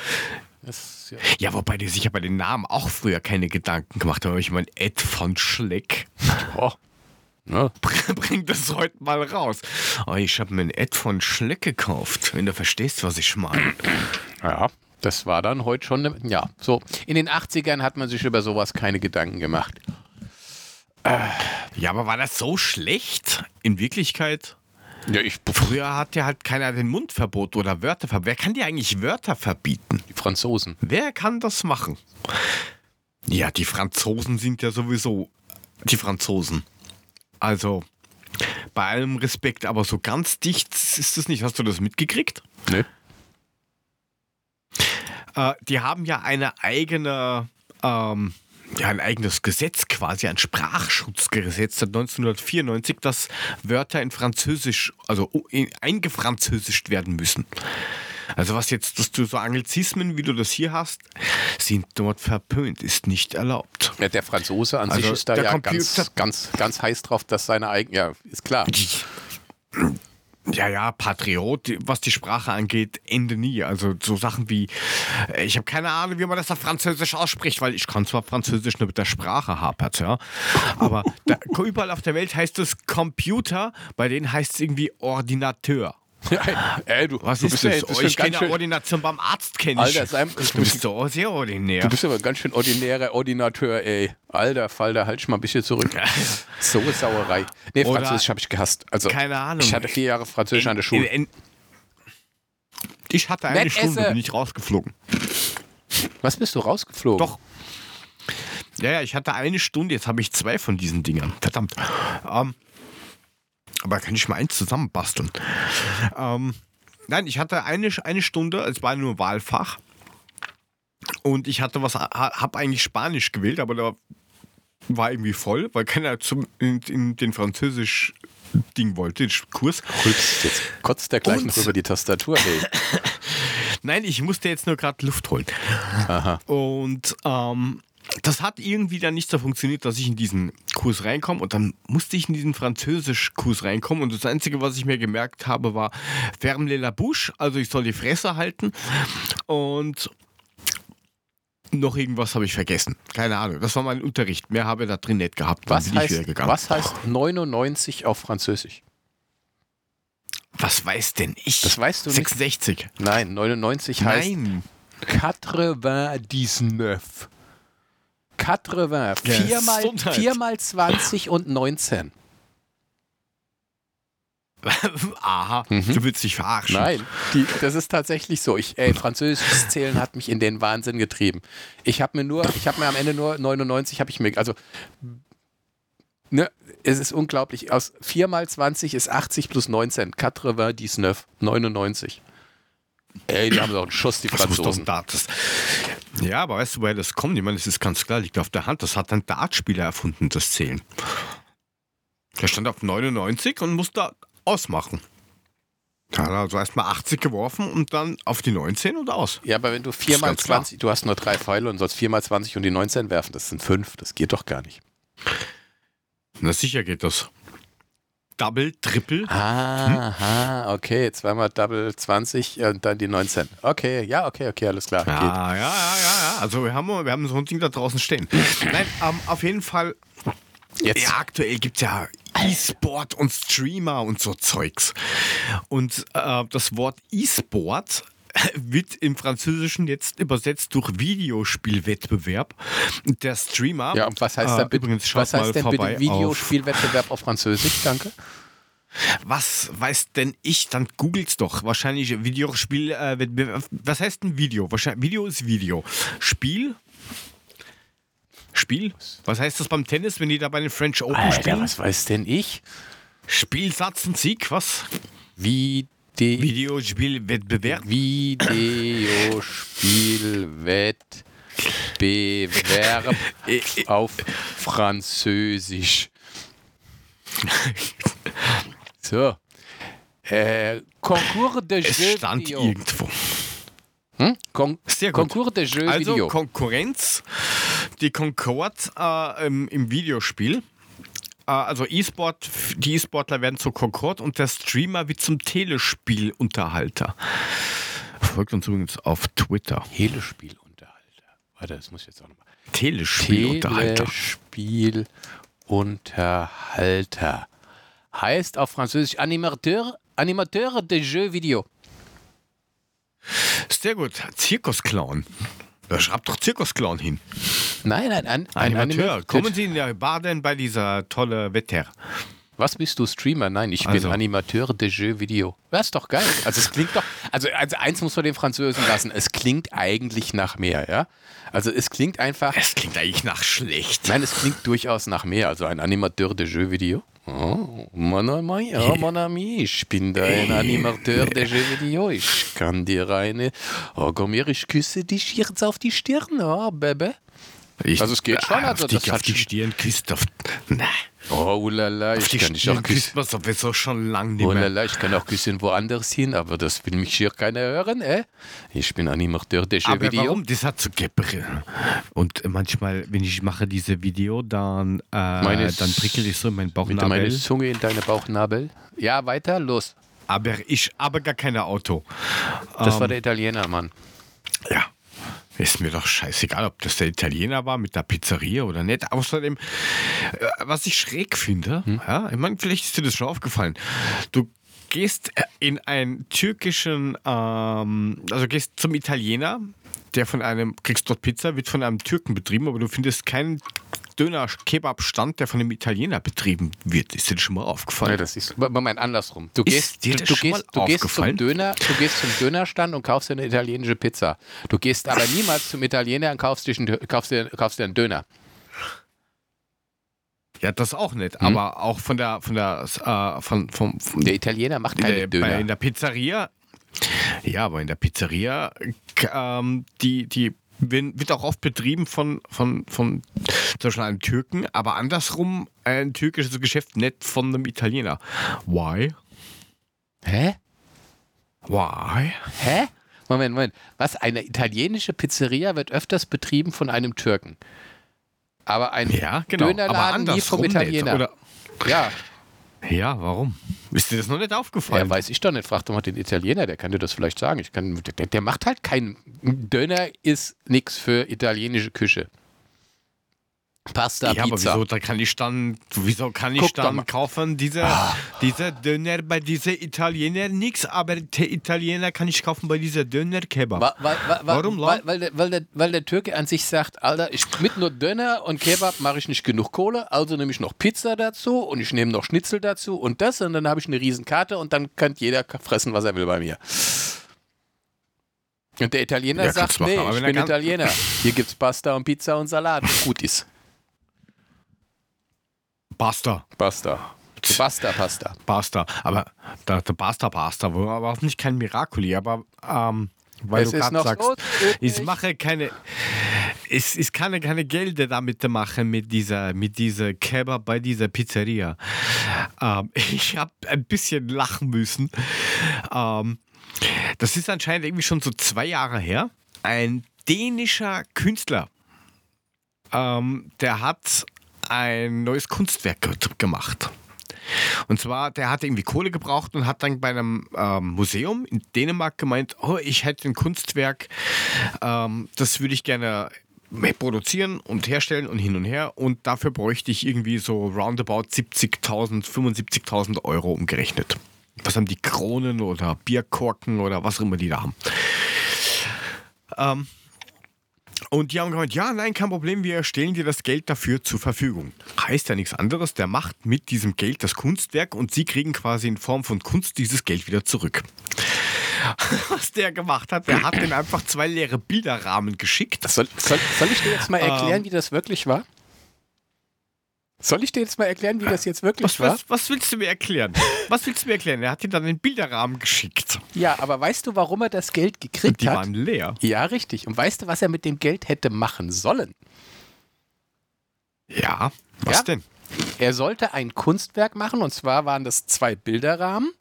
Das, ja. Ja, wobei die sich ja bei den Namen auch früher keine Gedanken gemacht haben. Ich meine, Ed von Schleck. Oh. Ja. Bring das heute mal raus. Oh, ich habe mir einen Ed von Schleck gekauft, wenn du verstehst, was ich meine. ja, das war dann heute schon, ne, ja, so. In den 80ern hat man sich über sowas keine Gedanken gemacht. Ja, aber war das so schlecht? In Wirklichkeit? Ja, ich, Früher hat ja halt keiner den Mundverbot oder Wörter verbieten. Wer kann dir eigentlich Wörter verbieten? die Franzosen. Wer kann das machen? Ja, die Franzosen sind ja sowieso die Franzosen. Also, bei allem Respekt, aber so ganz dicht ist es nicht. Hast du das mitgekriegt? Ne? Äh, die haben ja eine eigene, ähm, ja, ein eigenes Gesetz quasi, ein Sprachschutzgesetz seit 1994, dass Wörter in Französisch, also in, eingefranzösischt werden müssen. Also was jetzt, dass du so Anglizismen, wie du das hier hast, sind dort verpönt, ist nicht erlaubt. Ja, der Franzose an Also, sich ist da ja Computer- ganz, ganz, ganz heiß drauf, dass seine eigene, ja, ist klar. Ja, ja, Patriot, was die Sprache angeht, Ende nie. Also so Sachen wie, äh, ich habe keine Ahnung, wie man das auf Französisch ausspricht, weil ich kann zwar Französisch nur mit der Sprache hapert, ja. Aber da, überall auf der Welt heißt es Computer, bei denen heißt es irgendwie Ordinateur. Ey, du, Was du ist bist das? ja, oh, schon ich kenne schön, Ordination beim Arzt, kenne ich. Alter, Sam, du bist so sehr ordinär. Du bist aber ein ganz schön ordinärer Ordinateur, ey. Alter Falter, halt dich mal ein bisschen zurück. So Sauerei. Nee, Oder- Französisch habe ich gehasst. Also, Keine Ahnung. Ich hatte vier Jahre Französisch an der Schule. In- in- ich hatte eine Nett Stunde, esse. bin ich rausgeflogen. Was bist du rausgeflogen? Doch. Ja, ja, ich hatte eine Stunde, jetzt habe ich zwei von diesen Dingern. Verdammt. Ähm, aber kann ich mal eins zusammenbasteln? Ähm, nein, ich hatte eine, eine Stunde, es war nur Wahlfach. Und ich hatte was, habe eigentlich Spanisch gewählt, aber da war irgendwie voll, weil keiner zum, in, in den Französisch-Ding wollte, den Kurs. Rülpst jetzt kotzt der gleich Und- noch über die Tastatur, ey. Nein, ich musste jetzt nur gerade Luft holen. Aha. Und ähm, das hat irgendwie dann nicht so funktioniert, dass ich in diesen Kurs reinkomme. Und dann musste ich in diesen Französisch-Kurs reinkommen. Und das Einzige, was ich mir gemerkt habe, war Ferme la bouche, also ich soll die Fresse halten. Und noch irgendwas habe ich vergessen. Keine Ahnung. Das war mein Unterricht. Mehr habe ich da drin nicht gehabt. Dann Was heißt, was heißt 99 auf Französisch? Was weiß denn ich? Das weißt du nicht. 66. Nein, 99 heißt Nein. 99. 80. Ja, 4 mal, Gesundheit. 4 mal 20 und 19. Aha. Mhm. Du willst dich verarschen. Nein, die, das ist tatsächlich so. Ich, ey, französisches Zählen hat mich in den Wahnsinn getrieben. Ich habe mir nur, ich habe mir am Ende nur 99, habe ich mir, also, ne, es ist unglaublich. Aus 4 mal 20 ist 80 plus 19. 99, 99. Ey, die haben doch einen Schuss, die Das muss doch Franzosen. ja, aber weißt du, woher das kommt? Ich meine, das ist ganz klar, liegt auf der Hand. Das hat ein Dartspieler erfunden, das Zählen. Der stand auf 99 und musste ausmachen. Da hat er also erstmal 80 geworfen und dann auf die 19 und aus. Ja, aber wenn du 4 ist mal ganz klar. 20, du hast nur drei Pfeile und sollst 4 mal 20 und die 19 werfen, das sind 5, das geht doch gar nicht. Na sicher geht das. Double, Triple. Aha, okay, zweimal Double 20 und dann die 19. Okay, ja, okay, okay, alles klar. Geht. Ja, ja, ja, ja, ja. Also wir haben, wir haben so ein Ding da draußen stehen. Nein, ähm, auf jeden Fall Jetzt, Ja, aktuell gibt es ja E-Sport und Streamer und so Zeugs. Und äh, das Wort E-Sport wird im Französischen jetzt übersetzt durch Videospielwettbewerb. Der Streamer. ja, und was heißt, äh, da bitte, übrigens, was heißt denn bitte Videospielwettbewerb auf Französisch? Danke. Auf, was weiß denn ich? Dann googelt's doch. Wahrscheinlich Videospielwettbewerb. was heißt ein Video? Wahrscheinlich, Video ist Video. Spiel? Spiel? Was heißt das beim Tennis, wenn die da bei den French Open Alter, spielen? was weiß denn ich? Spielsatz und Sieg, was? Wie die Videospielwettbewerb. Videospielwettbewerb Äh, äh, auf Französisch. So. Äh, Concours de Es Jeux stand Video. irgendwo. Hm? Con Sehr gut. Concours de Jeux Also Video. Konkurrenz, die Concorde äh, im Videospiel. Äh, also E-Sport, die E-Sportler werden zur Concorde und der Streamer wird zum Telespielunterhalter. Folgt uns übrigens auf Twitter. Telespielunterhalter. Warte, das muss ich jetzt auch nochmal. Telespielunterhalter. Telespielunterhalter. Heißt auf Französisch Animateur, Animateur de Jeux Video. Sehr gut. Zirkusclown. Ja, schreibt doch Zirkusclown hin. Nein, nein, ein, ein Animateur. Animateur. Kommen Sie in der Baden bei dieser tolle Wetter. Was bist du, Streamer? Nein, ich Also. bin Animateur de Jeux Video. Das ist doch geil. Also es klingt doch, also, also eins muss man den Französen lassen, es klingt eigentlich nach mehr, ja? Also es klingt einfach, Es klingt eigentlich nach schlecht. nein, es klingt durchaus nach mehr. Also ein Animateur de Jeux Video. Oh, mon ami, oh, mon ami, ich bin da ein Animateur de Jeux. Ich kann dir eine, oh komm her, ich küsse dich jetzt auf die Stirn, oh, Baby. Ich, Also es geht schon, Ah, also auf die, das auf die Stirn küsst auf. Nein. Oh, ulala, Auf ich die kann dich auch küsst man sowieso schon lange nicht Oh mehr. lala, ich kann auch küssen woanders hin, aber das will mich hier keiner hören, äh? Ich bin Animateur de Jeux Aber Video. warum? Das hat so Gebrille. Und manchmal, wenn ich mache diese Video, dann, äh, Meine dann prickelt ich so in meinen Mit meine Bauchnabel. Zunge in deine Bauchnabel. Ja, weiter, los. Aber ich habe gar kein Auto. Das Ähm, war der Italiener, Mann. Ist mir doch scheißegal, ob das der Italiener war mit der Pizzeria oder nicht. Außerdem, äh, was ich schräg finde, Hm? ja, ich meine, vielleicht ist dir das schon aufgefallen. Du gehst äh, in einen türkischen, ähm, also gehst zum Italiener, der von einem, kriegst dort Pizza, wird von einem Türken betrieben, aber du findest keinen Döner-Kebab-Stand, der von einem Italiener betrieben wird. Ist dir schon mal aufgefallen? Ja, das ist, Moment, andersrum. Du gehst, dir du, du schon gehst, du gehst zum? Döner, du gehst zum Dönerstand und kaufst dir eine italienische Pizza. Du gehst aber niemals zum Italiener und kaufst, dich einen, kaufst, dir, kaufst dir einen Döner. Ja, das auch nicht. Hm? Aber auch von der, von der, äh, von, vom, von Der Italiener macht in keine der, bei, Döner. in der Pizzeria. Ja, aber in der Pizzeria, ähm, die, die wird auch oft betrieben von, von, von zum Beispiel einem Türken, aber andersrum ein türkisches Geschäft nicht von einem Italiener. Why? Hä? Why? Hä? Moment, Moment. Was? Eine italienische Pizzeria wird öfters betrieben von einem Türken. Aber ein Ja, genau. aber Dönerladen nie vom andersrum nicht. Italiener. Oder, ja, ja, warum? Ist dir das noch nicht ja, aufgefallen? weiß ich doch nicht. Frag doch mal den Italiener, der kann dir das vielleicht sagen. Ich kann, der, der macht halt keinen. Döner ist nichts für italienische Küche. Pasta, ja, aber Pizza. wieso, da kann ich dann, wieso kann ich Guck dann kaufen, dieser, dieser Döner bei dieser Italiener nix, aber der Italiener kann ich kaufen bei dieser Döner-Kebab. Wa- wa- wa- wa- Warum, Weil, weil, der, weil, der, weil der Türke an sich sagt, Alter, ich, mit nur Döner und Kebab mache ich nicht genug Kohle, also nehme ich noch Pizza dazu und ich nehme noch Schnitzel dazu und das und dann habe ich eine Riesenkarte und dann kann jeder fressen, was er will bei mir. Und der Italiener Ja, sagt, machen, nee, aber ich bin Italiener. Hier gibt's Pasta und Pizza und Salat. Gut ist. Pasta. Pasta. Pasta, Pasta. Pasta. Aber der, der Pasta Pasta war aber auch nicht kein Miracoli, aber ähm, weil Es du gerade sagst, so ich mache keine, es, ich kann keine Gelder damit machen mit dieser, mit dieser Kebab bei dieser Pizzeria. Ähm, ich habe ein bisschen lachen müssen. Ähm, das ist anscheinend irgendwie schon so zwei Jahre her. Ein dänischer Künstler, ähm, der hat ein neues Kunstwerk ge- gemacht. Und zwar, der hatte irgendwie Kohle gebraucht und hat dann bei einem ähm, Museum in Dänemark gemeint, oh, ich hätte ein Kunstwerk, ähm, das würde ich gerne produzieren und herstellen und hin und her und dafür bräuchte ich irgendwie so roundabout 70.000, 75.000 Euro umgerechnet. Was haben die Kronen oder Bierkorken oder was auch immer die da haben. Ähm, und die haben gemeint, ja, nein, kein Problem, wir stellen dir das Geld dafür zur Verfügung. Heißt ja nichts anderes, der macht mit diesem Geld das Kunstwerk und sie kriegen quasi in Form von Kunst dieses Geld wieder zurück. Was der gemacht hat, der hat den einfach zwei leere Bilderrahmen geschickt. Soll, soll, soll ich dir jetzt mal erklären, Ähm. wie das wirklich war? Soll ich dir jetzt mal erklären, wie das jetzt wirklich Was, war? was, was willst du mir erklären? Was willst du mir erklären? Er hat ihn dann den Bilderrahmen geschickt. Ja, aber weißt du, warum er das Geld gekriegt die hat? waren leer. Ja, richtig. Und weißt du, was er mit dem Geld hätte machen sollen? Ja, was Ja? denn? Er sollte ein Kunstwerk machen und zwar waren das zwei Bilderrahmen,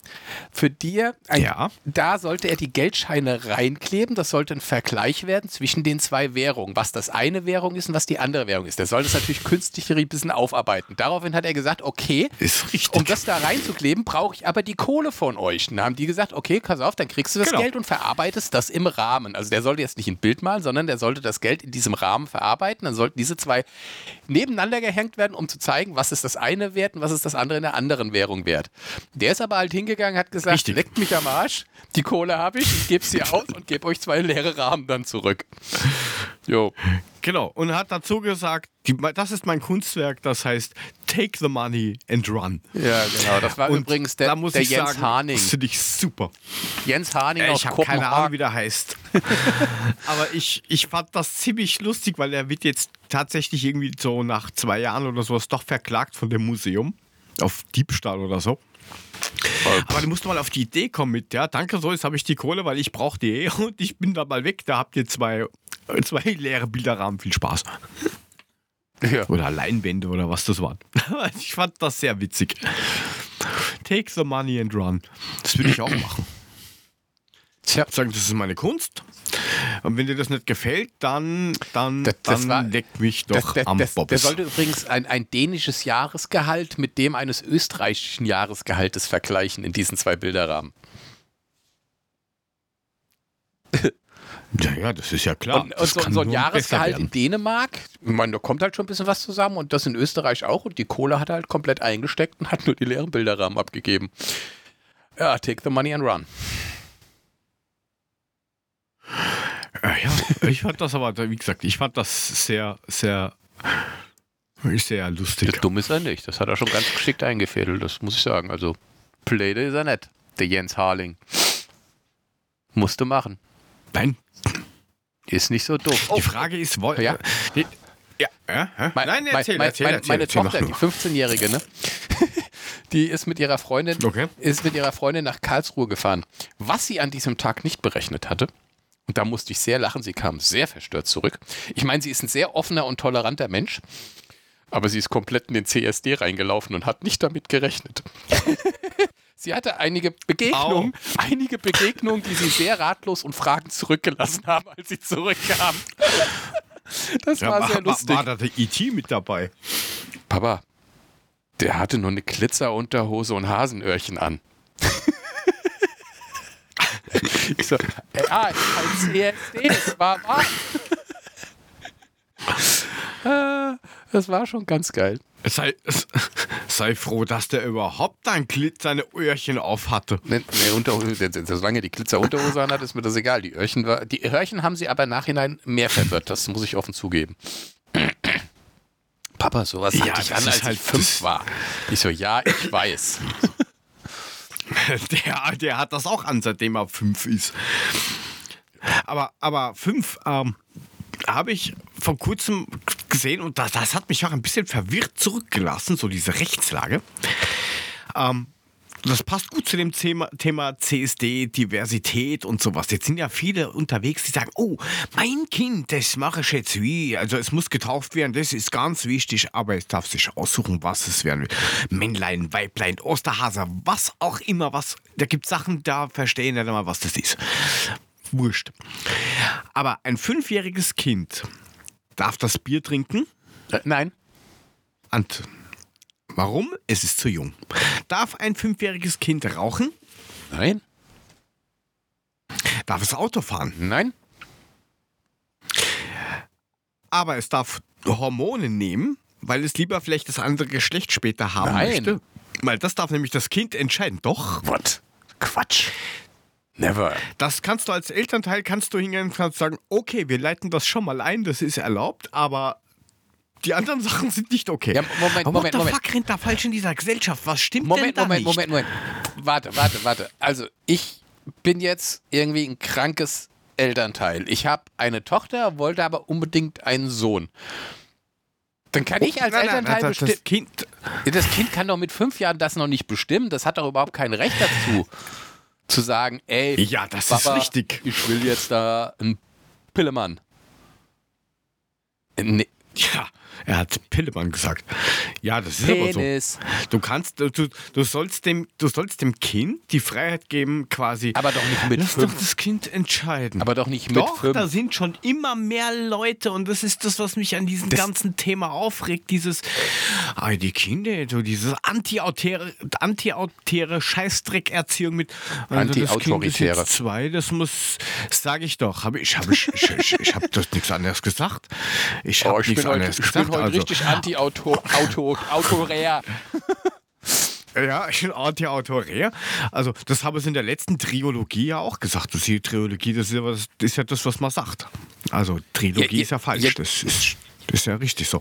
für die er ein, Ja. da sollte er die Geldscheine reinkleben. Das sollte ein Vergleich werden zwischen den zwei Währungen, was das eine Währung ist und was die andere Währung ist. Der soll das natürlich künstlich ein bisschen aufarbeiten. Daraufhin hat er gesagt, okay, Ist richtig. um das da reinzukleben, brauche ich aber die Kohle von euch. Und dann haben die gesagt, okay, pass auf, dann kriegst du das Genau. Geld und verarbeitest das im Rahmen. Also der sollte jetzt nicht ein Bild malen, sondern der sollte das Geld in diesem Rahmen verarbeiten. Dann sollten diese zwei nebeneinander gehängt werden, um zu zeigen, was ist das eine wert und was ist das andere in der anderen Währung wert. Der ist aber halt hingegangen, hat gesagt, Richtig. leckt mich am Arsch, die Kohle habe ich, ich gebe sie aus und gebe euch zwei leere Rahmen dann zurück. Jo. Genau. Und hat dazu gesagt, die, das ist mein Kunstwerk, das heißt Take the Money and Run. Ja, genau. Das war Und übrigens der, da muss der ich Jens sagen, Haning. Das finde ich super. Jens Haning aus Ich habe keine Ahnung, wie der heißt. Aber ich, ich fand das ziemlich lustig, weil er wird jetzt tatsächlich irgendwie so nach zwei Jahren oder sowas doch verklagt von dem Museum. Auf Diebstahl oder so. Aber du musst mal auf die Idee kommen mit, ja, danke so, jetzt habe ich die Kohle, weil ich brauche die eh und ich bin da mal weg. Da habt ihr zwei, äh, zwei leere Bilderrahmen. Viel Spaß. Ja. Oder Leinwände oder was das war. Ich fand das sehr witzig. Take the money and run. Das würde ich auch machen. Tja. Sagen, das ist meine Kunst. Und wenn dir das nicht gefällt, dann, dann, Das- das dann war- leck mich doch Das, am das, der Bobbes. sollte übrigens ein, ein dänisches Jahresgehalt mit dem eines österreichischen Jahresgehaltes vergleichen in diesen zwei Bilderrahmen. Ja, ja, das ist ja klar. und und so, so ein Jahresgehalt in. Dänemark, ich meine, da kommt halt schon ein bisschen was zusammen und das in Österreich auch und die Kohle hat er halt komplett eingesteckt und hat nur die leeren Bilderrahmen abgegeben. Ja, take the money and run. Äh, Ja, ich fand das aber, wie gesagt, ich fand das sehr, sehr, sehr lustig. Dumm ist er nicht. Das hat er schon ganz geschickt eingefädelt, das muss ich sagen. Also, Playde ist er nicht, der Jens Harling. Musste machen. Nein, Ist nicht so doof. die Frage ist, woll- Ja? die- ja, ja? Mein, Nein, erzähl, mein, erzähl, mein, erzähl, meine erzähl, Tochter, die nur. 15-Jährige, ne? die ist mit ihrer Freundin Okay. ist mit ihrer Freundin nach Karlsruhe gefahren. Was sie an diesem Tag nicht berechnet hatte, und da musste ich sehr lachen, sie kam sehr verstört zurück. Ich meine, sie ist ein sehr offener und toleranter Mensch, aber sie ist komplett in den CSD reingelaufen und hat nicht damit gerechnet. sie hatte einige Begegnungen, einige Begegnungen, die sie sehr ratlos und fragend zurückgelassen haben, als sie zurückkam. Das Ja, war sehr war, lustig. war da der E.T. mit dabei? Papa, der hatte nur eine Glitzerunterhose und Hasenöhrchen an. ich so, ja, ich halt CSD, das war wahr. Äh, das war schon ganz geil. Sei, sei froh, dass der überhaupt ein Glitz seine Öhrchen auf hatte. Ne, ne, Unterhose, solange die Glitzerunterhose anhat, ist mir das egal. Die Öhrchen, war, die Öhrchen haben sie aber im Nachhinein mehr verwirrt, das muss ich offen zugeben. Papa, sowas Ja, hatte ich an, als halt- ich fünf war. Ich so, ja, ich weiß. Der, der hat das auch an, seitdem er fünf ist. Aber, aber fünf ähm, habe ich vor kurzem gesehen und das, das hat mich auch ein bisschen verwirrt zurückgelassen, so diese Rechtslage. Ähm, das passt gut zu dem Thema, Thema CSD, Diversität und sowas. Jetzt sind ja viele unterwegs, die sagen, oh, mein Kind, das mache ich jetzt wie. Also es muss getauft werden, das ist ganz wichtig, aber es darf sich aussuchen, was es werden will. Männlein, Weiblein, Osterhase, was auch immer, was. Da gibt es Sachen, da verstehen nicht mal, was das ist. Wurscht. Aber ein fünfjähriges Kind darf das Bier trinken? Äh, nein. Und warum? Es ist zu jung. Darf ein fünfjähriges Kind rauchen? Nein. Darf es Auto fahren? Nein. Aber es darf Hormone nehmen, weil es lieber vielleicht das andere Geschlecht später haben Nein. möchte. Weil das darf nämlich das Kind entscheiden. Doch. What? Quatsch. Never. Das kannst du als Elternteil, kannst du hingehen und sagen, okay, wir leiten das schon mal ein, das ist erlaubt, aber die anderen Sachen sind nicht okay. Ja, Moment, aber Moment, what the Moment. fuck rennt da falsch in dieser Gesellschaft? Was stimmt Moment, denn da Moment, nicht? Moment, Moment. Warte, warte, warte. Also, ich bin jetzt irgendwie ein krankes Elternteil. Ich habe eine Tochter, wollte aber unbedingt einen Sohn. Dann kann ich als Nein, nein, Elternteil das, das bestimmen. Kind, Das Kind kann doch mit fünf Jahren das noch nicht bestimmen. Das hat doch überhaupt kein Recht dazu, zu sagen, ey, Ja, das Papa, ist richtig. ich will jetzt da einen Pillemann. Äh, Nee, Ja, er hat Pillemann gesagt. Ja, das ist aber so. Penis. Du kannst, du, du, sollst dem, du sollst dem Kind die Freiheit geben, quasi. Aber doch nicht mit Lass fünf. doch das Kind entscheiden. Aber doch nicht mit Doch, fünf. da sind schon immer mehr Leute und das ist das, was mich an diesem Das- ganzen Thema aufregt. Dieses, ah, die Kinder, so dieses anti-autäre, anti-autäre Scheißdreckerziehung mit also das Kind Anti-autoritäre. zwei, das muss, sage ich doch. Hab ich habe ich, ich, ich, ich hab das nichts anderes gesagt. Ich habe Oh, ich nichts anderes ich gesagt. heute also, richtig anti-autorär. Ja, ich bin anti-autorär. Also, das habe ich in der letzten Trilogie ja auch gesagt. Das die Trilogie, das ist ja, das ist ja das, was man sagt. Also, Trilogie Ja, ja, ist ja falsch. ja. Das, ist, das ist ja richtig so.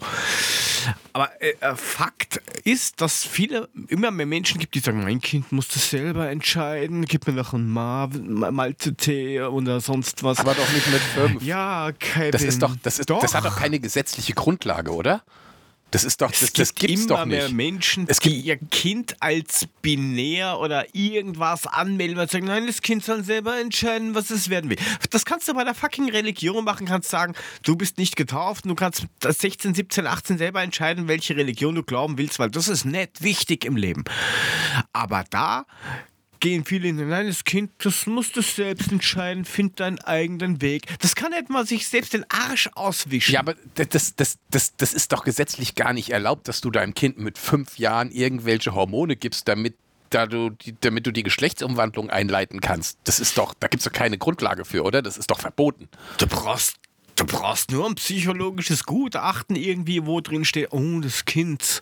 Aber äh, äh, Fakt ist, dass viele, immer mehr Menschen gibt, die sagen, mein Kind muss das selber entscheiden. Gib mir noch einen Ma Malte-Tee oder sonst was. Aber doch nicht mit fünf. ja, Kevin. Das ist doch, das ist, das hat doch keine gesetzliche Grundlage, oder? Das ist doch, das, Es das gibt gibt's immer doch mehr nicht. Menschen, Es die ihr Kind als binär oder irgendwas anmelden und sagen, nein, das Kind soll selber entscheiden, was es werden will. Das kannst du bei der fucking Religion machen, kannst sagen, du bist nicht getauft, du kannst 16, 17, 18 selber entscheiden, welche Religion du glauben willst, weil das ist nicht wichtig im Leben. Aber da gehen viele hin, nein, das Kind, das muss das selbst entscheiden, find deinen eigenen Weg. Das kann nicht mal sich selbst den Arsch auswischen. Ja, aber das, das, das, das ist doch gesetzlich gar nicht erlaubt, dass du deinem Kind mit fünf Jahren irgendwelche Hormone gibst, damit, da du, die, damit du die Geschlechtsumwandlung einleiten kannst. Das ist doch, da gibt es doch keine Grundlage für, oder? Das ist doch verboten. Du brauchst, du brauchst nur ein psychologisches Gutachten irgendwie, wo drin steht, oh, das Kind,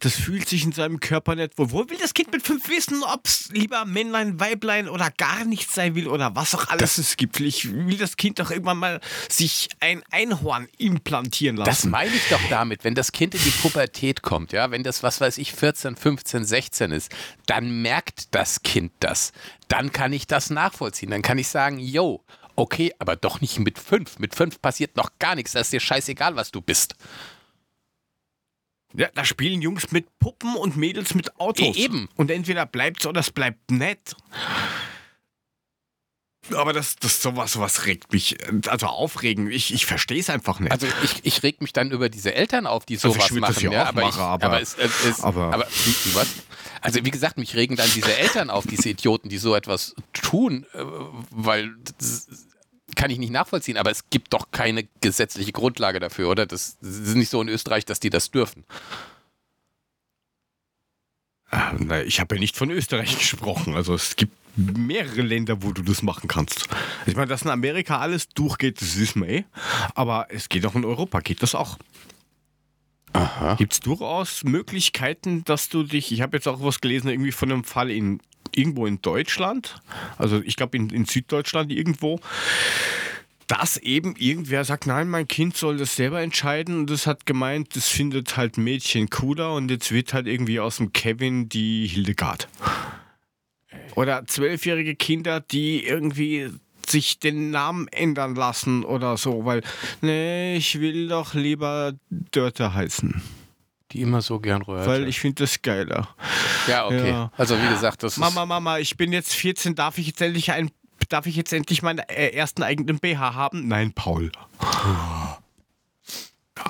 das fühlt sich in seinem Körper nicht wohl. Wo will das Kind mit fünf wissen, ob es lieber Männlein, Weiblein oder gar nichts sein will oder was auch alles es gibt? Ich will das Kind doch irgendwann mal sich ein Einhorn implantieren lassen. Das meine ich doch damit, wenn das Kind in die Pubertät kommt, ja, wenn das, was weiß ich, 14, 15, 16 ist, dann merkt das Kind das. Dann kann ich das nachvollziehen. Dann kann ich sagen, yo, okay, aber doch nicht mit fünf. Mit fünf passiert noch gar nichts. Da ist dir scheißegal, was du bist. ja, da spielen Jungs mit Puppen und Mädels mit Autos. E- eben. Und entweder bleibt's oder es bleibt nett. Aber das, das sowas, sowas regt mich, also aufregen. Ich, ich verstehe es einfach nicht. Also ich, ich reg mich dann über diese Eltern auf, die Also ich sowas würd das machen. ja ja, auch aber, machen, ich, aber- aber, es, es, es, aber- aber wie was? Also wie gesagt, mich regen dann diese Eltern auf, diese Idioten, die so etwas tun, äh, weil das kann ich nicht nachvollziehen. Aber es gibt doch keine gesetzliche Grundlage dafür, oder? Das, ist nicht so in Österreich, dass die das dürfen. Ah, ich habe ja nicht von Österreich gesprochen. Also es gibt mehrere Länder, wo du das machen kannst. Ich meine, dass in Amerika alles durchgeht, das wissen wir eh. Aber es geht auch in Europa, geht das auch. Gibt es durchaus Möglichkeiten, dass du dich, ich habe jetzt auch was gelesen, irgendwie von einem Fall in irgendwo in Deutschland, also ich glaube in, in Süddeutschland irgendwo, dass eben irgendwer sagt, nein, mein Kind soll das selber entscheiden und das hat gemeint, das findet halt Mädchen cooler und jetzt wird halt irgendwie aus dem Kevin die Hildegard. Oder zwölfjährige Kinder, die irgendwie sich den Namen ändern lassen oder so, weil, nee, ich will doch lieber Dörte heißen. die immer so gern Röhrte. Weil ich finde das geiler. ja, okay. Ja. Also wie gesagt, das Mama, Mama, ich bin jetzt 14, darf ich jetzt endlich ein Darf ich jetzt endlich meinen äh, ersten eigenen BH haben? Nein, Paul. ist.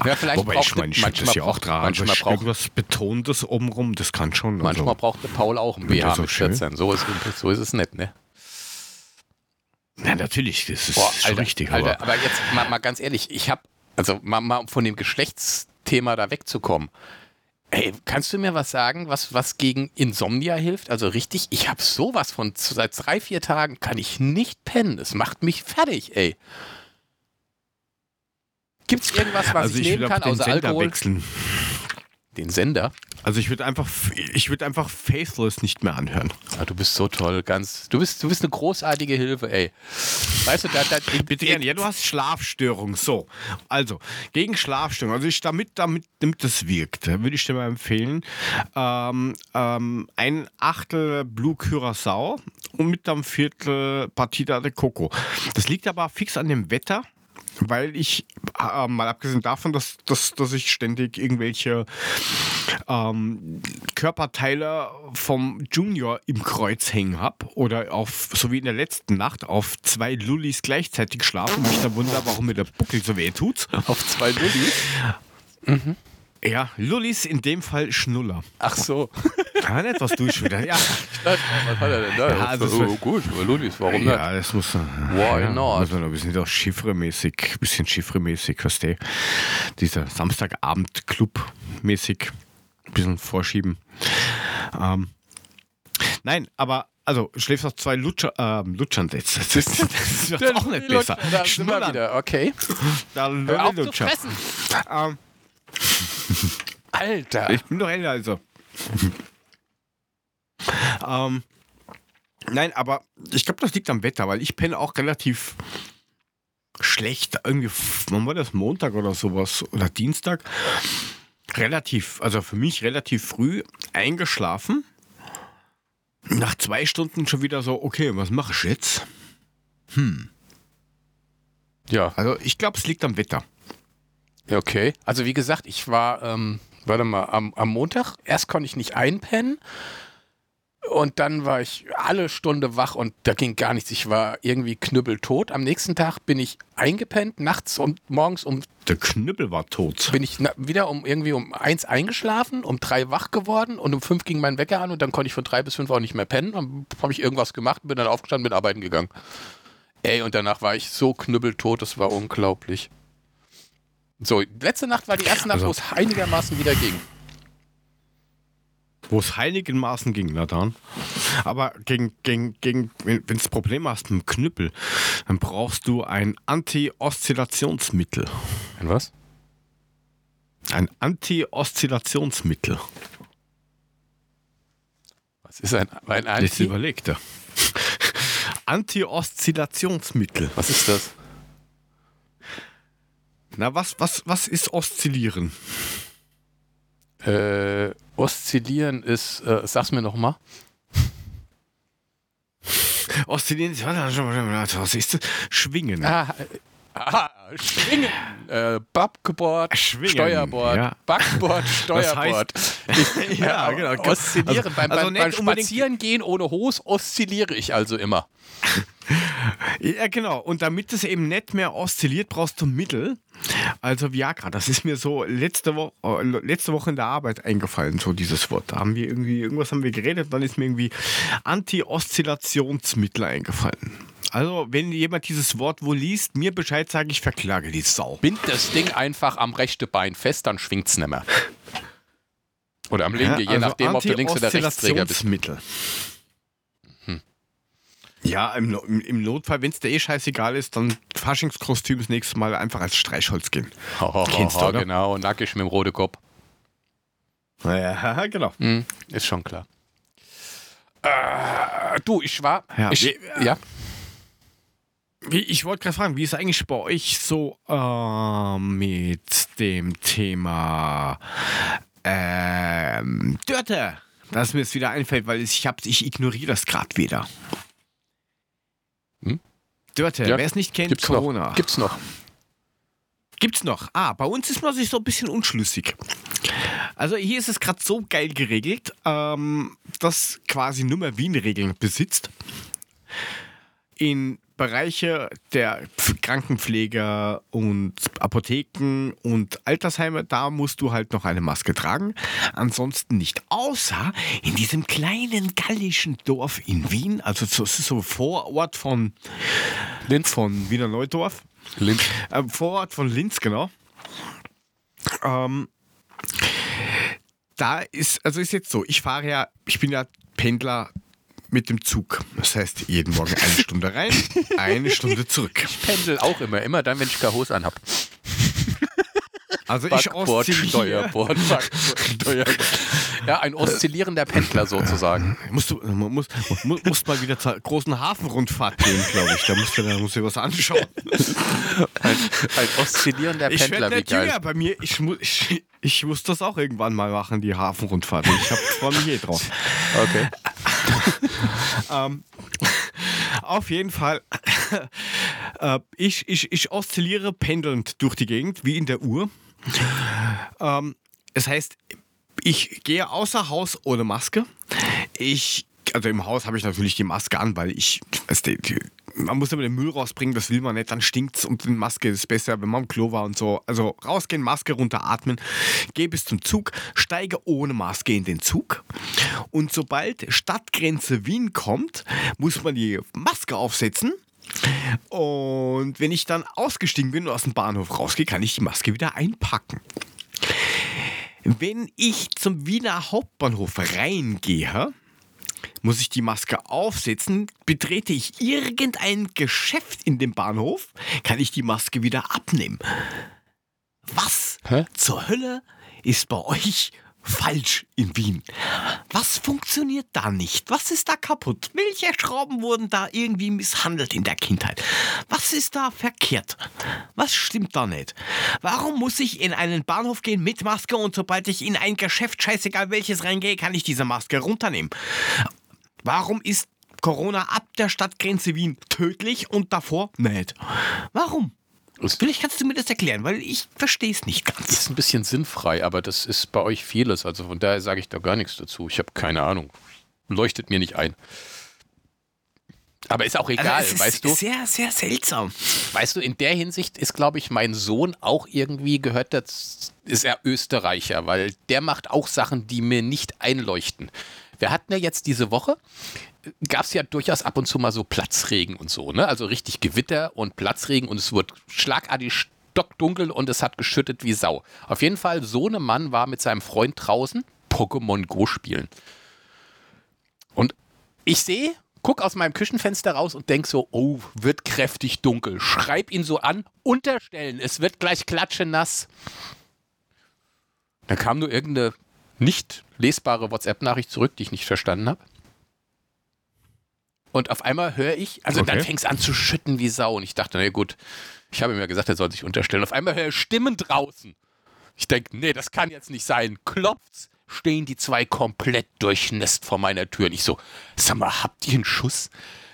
Ja, vielleicht Wobei braucht ich meine, finde das ja auch dran. Manchmal braucht, irgendwas Betontes obenrum, das kann schon. manchmal also. braucht der Paul auch ein BH so mit schön. 14. So ist, so ist es nicht, ne? Ja, natürlich, das ist Boah, Alter, richtig. Alter, aber aber jetzt mal, mal ganz ehrlich, ich habe, also mal, mal um von dem Geschlechtsthema da wegzukommen. Ey, kannst du mir was sagen, was, was gegen Insomnia hilft? Also richtig, ich habe sowas von, seit drei, vier Tagen kann ich nicht pennen. Es macht mich fertig, ey. Gibt es irgendwas, was also ich, ich nehmen will kann außer Alkohol? wechseln. Den Sender? Also ich würde einfach, ich würde einfach Faithless nicht mehr anhören. Ah, du bist so toll, ganz. Du bist, du bist eine großartige Hilfe, ey. Weißt du, da, da, Bitte gerne. Ja, du hast Schlafstörung. So, also gegen Schlafstörung. Also ich damit, damit, damit das wirkt, würde ich dir mal empfehlen. Ähm, ähm, ein Achtel Blue Curacao und mit einem Viertel Partida de Coco. Das liegt aber fix an dem Wetter. Weil ich, äh, mal abgesehen davon, dass, dass, dass ich ständig irgendwelche ähm, Körperteile vom Junior im Kreuz hängen habe oder auf, so wie in der letzten Nacht, auf zwei Lullis gleichzeitig schlafen und mich dann wundere, warum mir der Buckel so weh tut. auf zwei Lullis. Ja, Lullis in dem Fall Schnuller. Ach so. Ja, nicht, was du schon wieder. Ja, Was hat er denn da? Ja, also oh, so- gut, aber Lullis, warum nicht? ja das muss man. Why ja, not? Muss man ein bisschen doch Chiffre-mäßig, bisschen Chiffre-mäßig, was der, dieser Samstagabend-Club-mäßig ein bisschen vorschieben. Ähm, nein, aber. Also, schläfst auf zwei Lutscher, ähm, Lutschern jetzt. Das, ist- das auch nicht besser. Da sind wir Schnullern. wieder, okay. Da Hör auf zu fressen. Ähm, Alter. Ich bin doch älter, also. ähm, nein, aber ich glaube, das liegt am Wetter, weil ich penne auch relativ schlecht. Irgendwie, wann war das? Montag oder sowas? Oder Dienstag? Relativ, also für mich relativ früh eingeschlafen. Nach zwei Stunden schon wieder so, okay, was mache ich jetzt? Ja, Also ich glaube, es liegt am Wetter. Okay. Also wie gesagt, ich war, ähm, warte mal, am, am Montag, erst konnte ich nicht einpennen und dann war ich alle Stunde wach und da ging gar nichts. Ich war irgendwie knüppeltot. Am nächsten Tag bin ich eingepennt, nachts und morgens um Der Knüppel war tot. bin ich wieder um irgendwie um eins eingeschlafen, um drei wach geworden und um fünf ging mein Wecker an und dann konnte ich von drei bis fünf auch nicht mehr pennen. Dann habe ich irgendwas gemacht, bin dann aufgestanden, bin arbeiten gegangen. Ey, und danach war ich so knüppeltot, das war unglaublich. So, letzte Nacht war die erste Nacht, Also- wo es einigermaßen wieder ging. Wo es heiligenmaßen ging, na dann. Aber gegen, gegen, gegen, wenn du das Problem hast mit dem Knüppel, dann brauchst du ein Anti-Oszillationsmittel. Ein was? Ein Anti-Oszillationsmittel. Was ist ein, ein Das Anti? überlegt er. Anti-Oszillationsmittel. Was ist das? Na, was, was, was ist Oszillieren? Äh, oszillieren ist, äh, sag's mir noch mal. Oszillieren ist, was ist das? Schwingen. Ah, ah Schwingen. Äh, Backboard, Schwingen, Steuerbord. ja. Backboard, Steuerbord. Ich, Ja, ja, genau. Oszillieren. Also- beim also beim, beim Spazierengehen ohne Hose oszilliere ich also immer. Ja, genau. Und damit es eben nicht mehr oszilliert, brauchst du Mittel. Also Viagra. Das ist mir so letzte, Wo äh, letzte Woche in der Arbeit eingefallen, so dieses Wort. Da haben wir irgendwie, irgendwas haben wir geredet, dann ist mir irgendwie Anti-Oszillationsmittel eingefallen. Also, wenn jemand dieses Wort wohl liest, mir Bescheid sage, ich verklage die Sau. Bind das Ding einfach am rechten Bein fest, dann schwingt's nicht mehr. Oder am linken, je also nachdem, ob du links oder Rechtsträger bist. Anti-Oszillationsmittel. Ja, im, im, Notfall, wenn es dir eh scheißegal ist, dann Faschingskostüm das nächste Mal einfach als Streichholz gehen. Kennst du, oder? Genau, nackig mit dem roten Kopf. Ja, genau. Hm, ist schon klar. Äh, du, ich war. Ja, ich, ja. Ich wollte gerade fragen, wie ist eigentlich bei euch so äh, mit dem Thema ähm, Dörte? Dass mir jetzt wieder einfällt, weil ich, hab, ich ignoriere das gerade wieder. Hm? Dörte, Ja, wer es nicht kennt, Gibt's Corona. noch. Gibt's noch. gibt's noch? Ah, bei uns ist man sich so ein bisschen unschlüssig. Also hier ist es gerade so geil geregelt, ähm, dass quasi nur mehr Wien Regeln besitzt. In Bereiche der Pf- Krankenpfleger und Apotheken und Altersheime, da musst du halt noch eine Maske tragen. Ansonsten nicht. Außer in diesem kleinen gallischen Dorf in Wien, also so, es ist so Vorort von, Linz. von Wiener Neudorf. Linz. Äh, Vorort von Linz, genau. Ähm, da ist, also ist jetzt so, ich fahre ja, ich bin ja Pendler mit dem Zug. Das heißt, jeden Morgen eine Stunde rein, eine Stunde zurück. Pendel auch immer, immer dann, wenn ich Kachos anhab. Also ich oszilliere. Steuerbord, Backbord, Steuerbord. Ja, ein oszillierender Pendler sozusagen. Musst du musst, musst, mal wieder zur großen Hafenrundfahrt gehen, glaube ich. Da musst du da musst du was anschauen. Ein, ein oszillierender Ich Pendler, werde wie nicht jünger bei mir. Ich, mu- ich, ich muss das auch irgendwann mal machen, die Hafenrundfahrt. Ich freue mich eh drauf. Okay. Ähm, auf jeden Fall, äh, ich, ich, ich oszilliere pendelnd durch die Gegend, wie in der Uhr. Ähm, das heißt, ich gehe außer Haus ohne Maske. Ich, also im Haus habe ich natürlich die Maske an, weil ich, weißt du, die- man muss immer den Müll rausbringen, das will man nicht, dann stinkt's und die Maske ist besser, wenn man am Klo war und so. Also rausgehen, Maske runteratmen, gehe bis zum Zug, steige ohne Maske in den Zug und sobald Stadtgrenze Wien kommt, muss man die Maske aufsetzen. Und wenn ich dann ausgestiegen bin und aus dem Bahnhof rausgehe, kann ich die Maske wieder einpacken. Wenn ich zum Wiener Hauptbahnhof reingehe, muss ich die Maske aufsetzen. Betrete ich irgendein Geschäft in dem Bahnhof, kann ich die Maske wieder abnehmen. Was Hä? zur Hölle ist bei euch falsch in Wien? Was funktioniert da nicht? Was ist da kaputt? Welche Schrauben wurden da irgendwie misshandelt in der Kindheit? Was ist da verkehrt? Was stimmt da nicht? Warum muss ich in einen Bahnhof gehen mit Maske und sobald ich in ein Geschäft, scheißegal welches reingehe, kann ich diese Maske runternehmen? Warum ist Corona ab der Stadtgrenze Wien tödlich und davor nicht? Warum? Vielleicht kannst du mir das erklären, weil ich verstehe es nicht ganz. ist ein bisschen sinnfrei, aber das ist bei euch vieles. Also von daher sage ich da gar nichts dazu. Ich habe keine Ahnung. Leuchtet mir nicht ein. Aber ist auch egal, Also es ist weißt du? Sehr, sehr seltsam. Weißt du, in der Hinsicht ist, glaube ich, mein Sohn auch irgendwie gehört, das ist er Österreicher, weil der macht auch Sachen, die mir nicht einleuchten. Wir hatten ja jetzt diese Woche, gab es ja durchaus ab und zu mal so Platzregen und so, ne? Also richtig Gewitter und Platzregen und es wurde schlagartig stockdunkel und es hat geschüttet wie Sau. Auf jeden Fall, so ein Mann war mit seinem Freund draußen Pokémon Go spielen. Und ich sehe, guck aus meinem Küchenfenster raus und denk so, oh, wird kräftig dunkel. Schreib ihn so an, unterstellen, es wird gleich klatschenass. Dann kam nur irgendeine nicht lesbare WhatsApp-Nachricht zurück, die ich nicht verstanden habe. Und auf einmal höre ich, also dann Okay. fängt es an zu schütten wie Sau. Und ich dachte, na gut, ich habe ihm ja gesagt, er soll sich unterstellen. Auf einmal höre ich Stimmen draußen. Ich denke, nee, das kann jetzt nicht sein. Klopft's, stehen die zwei komplett durchnässt vor meiner Tür. Und ich so, sag mal, habt ihr einen Schuss?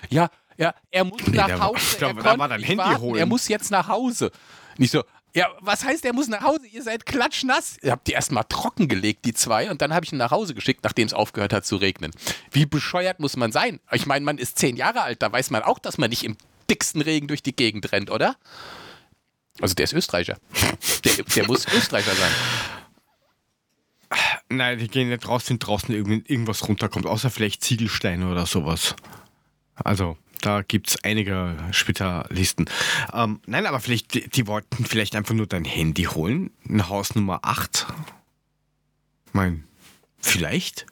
Ja, ja, er muss Nee, nach war- Hause. da- er konnte war dein nicht Handy warten. holen. Er muss jetzt nach Hause. Und ich so, ja, was heißt, er muss nach Hause? Ihr seid klatschnass. Ihr habt die erstmal trockengelegt, die zwei, und dann habe ich ihn nach Hause geschickt, nachdem es aufgehört hat zu regnen. Wie bescheuert muss man sein? Ich meine, man ist zehn Jahre alt, da weiß man auch, dass man nicht im dicksten Regen durch die Gegend rennt, oder? Also der ist Österreicher. Der, der muss Österreicher sein. Nein, die gehen nicht raus, wenn draußen irgend- irgendwas runterkommt, außer vielleicht Ziegelsteine oder sowas. Also, da gibt es einige Spezialisten. Ähm, nein, aber vielleicht, die, die wollten vielleicht einfach nur dein Handy holen. Haus Nummer 8. Mein, vielleicht?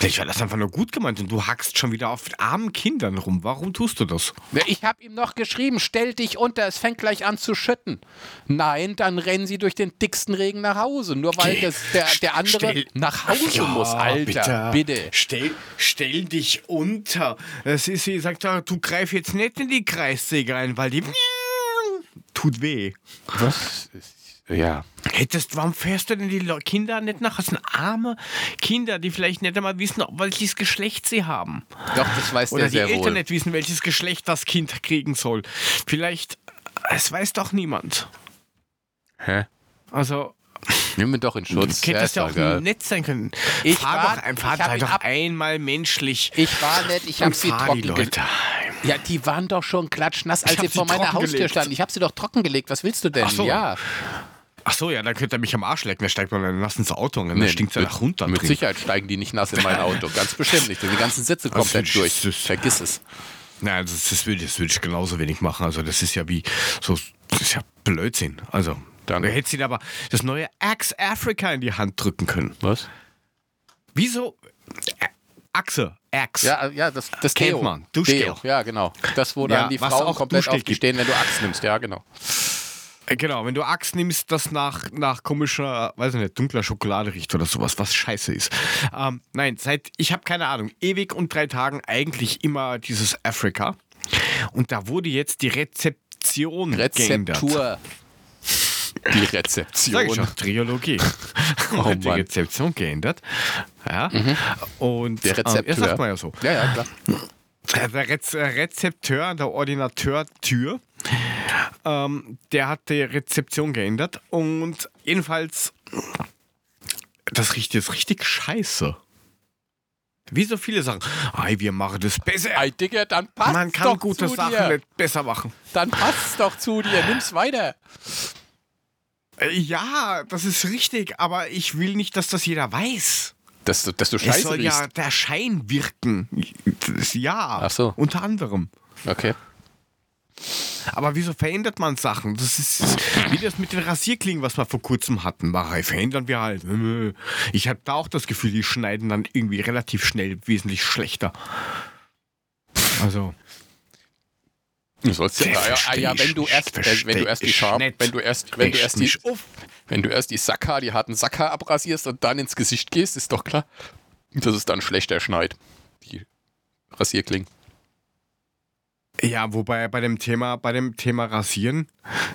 Vielleicht war das einfach nur gut gemeint und du hackst schon wieder auf armen Kindern rum. Warum tust du das? Ja, Ich habe ihm noch geschrieben, stell dich unter, es fängt gleich an zu schütten. Nein, dann rennen sie durch den dicksten Regen nach Hause, nur weil das, der, der andere stell- nach Hause muss. Alter, bitte. Stell, stell dich unter. Es ist, sie sagt, ja, du greif jetzt nicht in die Kreissäge rein, weil die tut weh. Was? Ja. Hättest, warum fährst du denn die Kinder nicht nach? Das sind arme Kinder, die vielleicht nicht einmal wissen, welches Geschlecht sie haben. Doch, das weiß Oder der die sehr Eltern wohl. nicht wissen, welches Geschlecht das Kind kriegen soll. Vielleicht Es weiß doch niemand. Hä? Also, Nimm ihn doch in Schutz. hätte das ja doch auch egal. nett sein können. Ich fahr war- doch einfach, ich hab sei doch ab- einmal menschlich. Ich war nett, ich habe und sie trocken die gelegt. Leute. Ja, die waren doch schon klatschnass, als hab sie vor meiner Haustür trockengelegt. standen. Ich habe sie doch trockengelegt. Was willst du denn? Ach so. Ja. Ach so, ja, dann könnte er mich am Arsch lecken. Dann steigt man dann nass ins Auto und dann stinkt es ja nach runter. Mit drin. Sicherheit steigen die nicht nass in mein Auto. Ganz bestimmt nicht. Die ganzen Sitze komplett ich durch. Vergiss es. Nein, das, das würde das würd ich genauso wenig machen. Also das ist ja wie so, das ist ja Blödsinn. Also Danke. du hättest ihn aber das neue Axe Africa in die Hand drücken können. Was? Wieso? Achse, Axe. Ja, ja, das, das Kennt Deo. man. Duschgel. Ja, genau. Das, wo Ja, dann die was Frauen komplett auf die stehen, wenn du Axt nimmst. Ja, genau. Genau, wenn du Axt nimmst, das nach, nach komischer, weiß ich nicht, dunkler Schokolade riecht oder sowas, was scheiße ist. Ähm, nein, seit, ich habe keine Ahnung, ewig und drei Tagen eigentlich immer dieses Afrika. Und da wurde jetzt die Rezeption geändert. Rezeptur. Die Sag ich Rezeption. schon, Triologie. Oh die. Rezeption geändert. Ja. Und Der Ähm, Rezepteur. sagt man ja so. Ja, ja, klar. Äh, Der Rez äh, Rezepteur, der Ordinateur-Tür, ähm, der hat die Rezeption geändert und jedenfalls, das riecht jetzt richtig scheiße. Wie so viele sagen, ei, wir machen das besser. Ey, Digga, dann passt Man kann doch gute zu Sachen dir. nicht besser machen. Dann passt's doch zu dir. Nimm's weiter. Ja, das ist richtig, aber ich will nicht, dass das jeder weiß. Dass du, dass du Es scheiße soll riechst. ja der Schein wirken. Ja, Ach so. unter anderem. Okay. Aber wieso verändert man Sachen? Das ist wie das mit den Rasierklingen, was wir vor kurzem hatten. Mach, verändern wir halt. Ich habe da auch das Gefühl, die schneiden dann irgendwie relativ schnell wesentlich schlechter. Also, Du sollst ja, ah, ja, wenn du erst, wenn, wenn du erst die nicht. wenn du erst, wenn du erst die, wenn du erst die Sacker, die harten Sacker abrasierst und dann ins Gesicht gehst, ist doch klar, dass es dann schlechter schneit. Die Rasierklingen. Ja, wobei bei dem Thema, bei dem Thema Rasieren,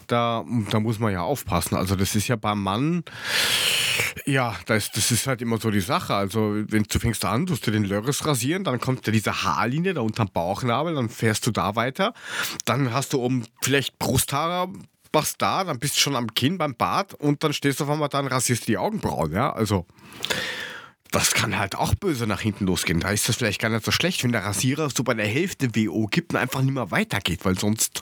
da, da muss man ja aufpassen. Also das ist ja beim Mann, ja, das, das ist halt immer so die Sache. Also wenn du fängst an, tust du den Lörres rasieren, dann kommt ja diese Haarlinie da unterm Bauchnabel, dann fährst du da weiter. Dann hast du oben vielleicht Brusthaare, machst da, dann bist du schon am Kinn beim Bart und dann stehst du auf einmal da und rasierst die Augenbrauen, ja. Also das kann halt auch böse nach hinten losgehen. Da ist das vielleicht gar nicht so schlecht, wenn der Rasierer so bei der Hälfte WO gibt und einfach nicht mehr weitergeht, weil sonst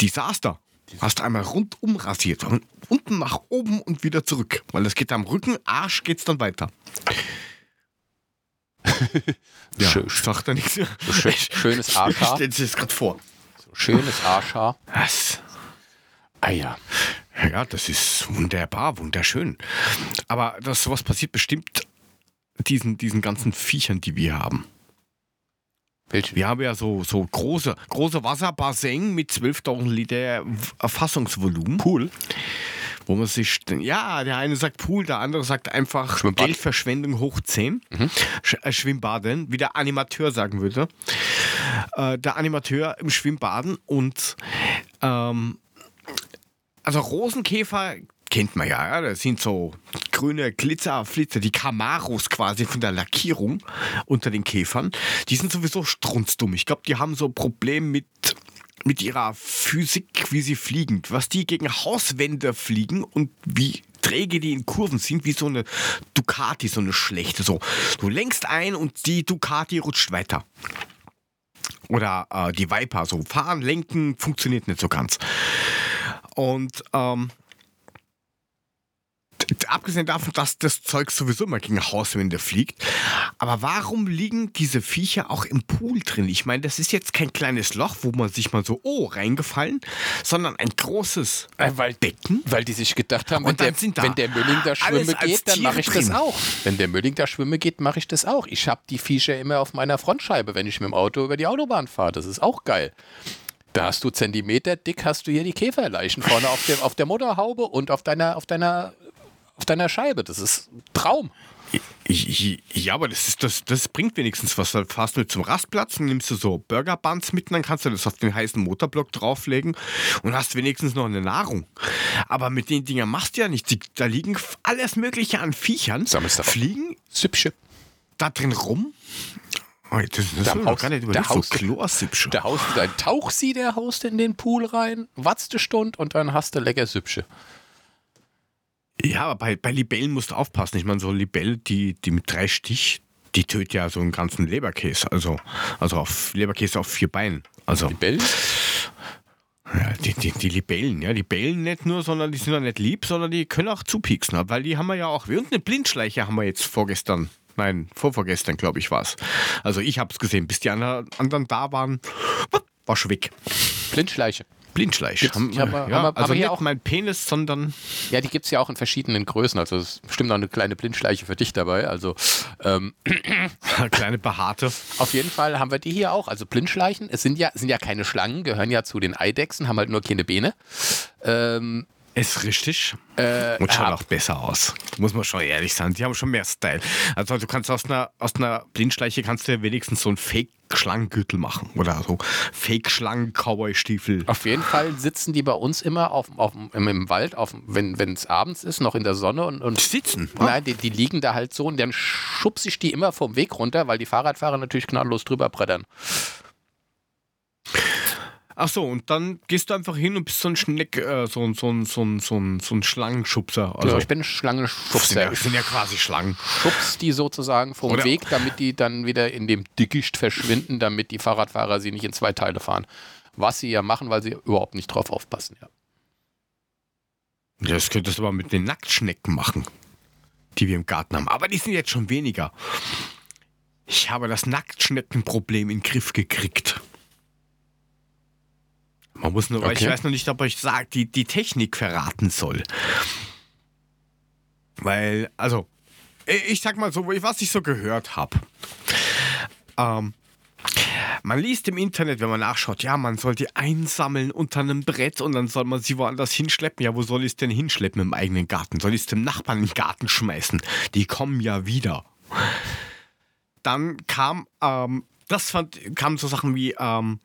Desaster. Hast einmal rundum rasiert, von unten nach oben und wieder zurück, weil das geht am Rücken, Arsch geht's dann weiter. ja, Schön. sagt er nichts. Schön, schönes Ich Arschhaar. stelle es gerade vor. Schönes Arschhaar. Was? Ah ja. Ja, das ist wunderbar, wunderschön. Aber das sowas passiert bestimmt diesen, diesen ganzen Viechern, die wir haben. Welche? Wir haben ja so, so große, große Wasserbassin mit 12.000 Liter Erfassungsvolumen. Pool. Wo man sich, ja, der eine sagt Pool, der andere sagt einfach Schwimmbad. Geldverschwendung hoch 10. Sch äh, Schwimmbaden, wie der Animateur sagen würde. Äh, der Animateur im Schwimmbaden und ähm, also Rosenkäfer kennt man ja, ja, das sind so grüne Glitzerflitzer, die Camaros quasi von der Lackierung unter den Käfern. Die sind sowieso strunzdumm. Ich glaube, die haben so ein Problem mit, mit ihrer Physik, wie sie fliegen. Was die gegen Hauswände fliegen und wie träge die in Kurven sind, wie so eine Ducati, so eine schlechte. So, du lenkst ein und die Ducati rutscht weiter. Oder äh, die Viper, so fahren, lenken, funktioniert nicht so ganz. Und ähm, abgesehen davon, dass das Zeug sowieso mal gegen Hauswände fliegt, aber warum liegen diese Viecher auch im Pool drin? Ich meine, das ist jetzt kein kleines Loch, wo man sich mal so, oh, reingefallen, sondern ein großes Äh, weil, Becken. weil die sich gedacht haben, wenn der, wenn der Mülling da schwimmen als geht, dann mache ich das drin. auch. Wenn der Mülling da schwimmen geht, mache ich das auch. Ich habe die Viecher immer auf meiner Frontscheibe, wenn ich mit dem Auto über die Autobahn fahre. Das ist auch geil. Da hast du Zentimeter dick, hast du hier die Käferleichen vorne auf, dem, auf der Motorhaube und auf deiner, auf deiner, auf deiner Scheibe. Das ist ein Traum. Ja, aber das, ist, das, das bringt wenigstens was. Dann fahrst du zum Rastplatz und nimmst du so Burger Buns mit dann kannst du das auf den heißen Motorblock drauflegen und hast wenigstens noch eine Nahrung. Aber mit den Dingern machst du ja nichts. Da liegen alles Mögliche an Viechern, auf. fliegen Süppchen. da drin rum. Oh, das, das Da ist haust- gar nicht da überlegt, so haust- Chlorsüppsche. Da haust du dein Tauchsieh, der haust in den Pool rein, watzt eine Stunde und dann hast du lecker Süppsche. Ja, aber bei, bei Libellen musst du aufpassen. Ich meine, so Libelle, die, die mit drei Stich, die tötet ja so einen ganzen Leberkäse. Also, also auf Leberkäse auf vier Beinen. Also Libellen? ja, die, die, die Libellen, ja, die bellen nicht nur, sondern die sind ja nicht lieb, sondern die können auch zupieksen. Weil die haben wir ja auch. Und eine Blindschleiche haben wir jetzt vorgestern. Nein, vorvorgestern, glaube ich, war es. Also ich habe es gesehen, bis die anderen, da waren, war schon weg. Blindschleiche. Blindschleich. Gibt's- Haben, hab- ja, haben also nicht auch- mein Penis, sondern Ja, die gibt es ja auch in verschiedenen Größen. Also es ist bestimmt noch eine kleine Blindschleiche für dich dabei. Also ähm, kleine behaarte. auf jeden Fall haben wir die hier auch. Also Blindschleichen, es sind ja, sind ja keine Schlangen, gehören ja zu den Eidechsen, haben halt nur keine Beine. Ähm, Ist richtig. äh, Und schaut hab- auch besser aus. Muss man schon ehrlich sein. Die haben schon mehr Style. Also du kannst aus einer, aus einer Blindschleiche kannst du wenigstens so einen Fake-Schlangengürtel machen. Oder so Fake-Schlangen-Cowboy-Stiefel. Auf jeden Fall sitzen die bei uns immer auf, auf, im, im Wald, auf, wenn es abends ist, noch in der Sonne und, und Sitzen. Nein, die, die liegen da halt so und dann schubse ich die immer vom Weg runter, weil die Fahrradfahrer natürlich gnadenlos drüber brettern. Ach so, und dann gehst du einfach hin und bist so ein Schneck, äh, so, ein- so, so, so, ein- so ein Schlangenschubser. Also Also, ich bin Schlangenschubser. ja, das sind ja quasi Schlangen. Schubst die sozusagen vom Oder- Weg, damit die dann wieder in dem Dickicht verschwinden, damit die Fahrradfahrer sie nicht in zwei Teile fahren. Was sie ja machen, weil sie überhaupt nicht drauf aufpassen. Ja. Das könntest du aber mit den Nacktschnecken machen, die wir im Garten haben. Aber die sind jetzt schon weniger. Ich habe das Nacktschneckenproblem in den Griff gekriegt. Man muss nur, Okay. ich weiß noch nicht, ob ich sag, die, die Technik verraten soll. Weil, also, ich sag mal so, was ich so gehört habe. Ähm, man liest im Internet, wenn man nachschaut, ja, man soll die einsammeln unter einem Brett und dann soll man sie woanders hinschleppen. Ja, wo soll ich es denn hinschleppen im eigenen Garten? Soll ich es dem Nachbarn in den Garten schmeißen? Die kommen ja wieder. Dann kam, ähm, das fand, kamen so Sachen wie ähm,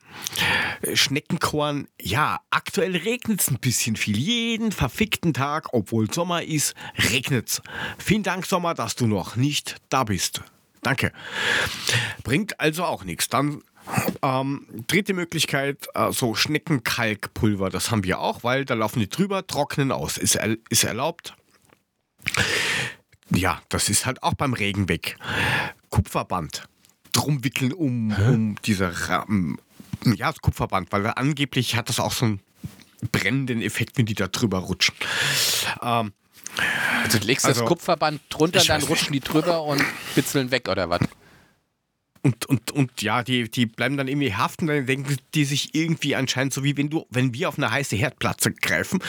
Schneckenkorn. Ja, aktuell regnet es ein bisschen viel. Jeden verfickten Tag, obwohl Sommer ist, regnet es. Vielen Dank, Sommer, dass du noch nicht da bist. Danke. Bringt also auch nichts. Dann ähm, dritte Möglichkeit, äh, so Schneckenkalkpulver, das haben wir auch, weil da laufen die drüber, trocknen aus. Ist, er, ist erlaubt. Ja, das ist halt auch beim Regen weg. Kupferband. Drum wickeln um, um diese Rahmen. Ja, das Kupferband, weil angeblich hat das auch so einen brennenden Effekt, wenn die da drüber rutschen. Ähm, Also du legst Also, das Kupferband drunter, dann rutschen die drüber und bitzeln weg oder was? Und, und, und ja, die, die bleiben dann irgendwie haften, dann denken die sich irgendwie anscheinend so wie wenn du, wenn wir auf eine heiße Herdplatte greifen.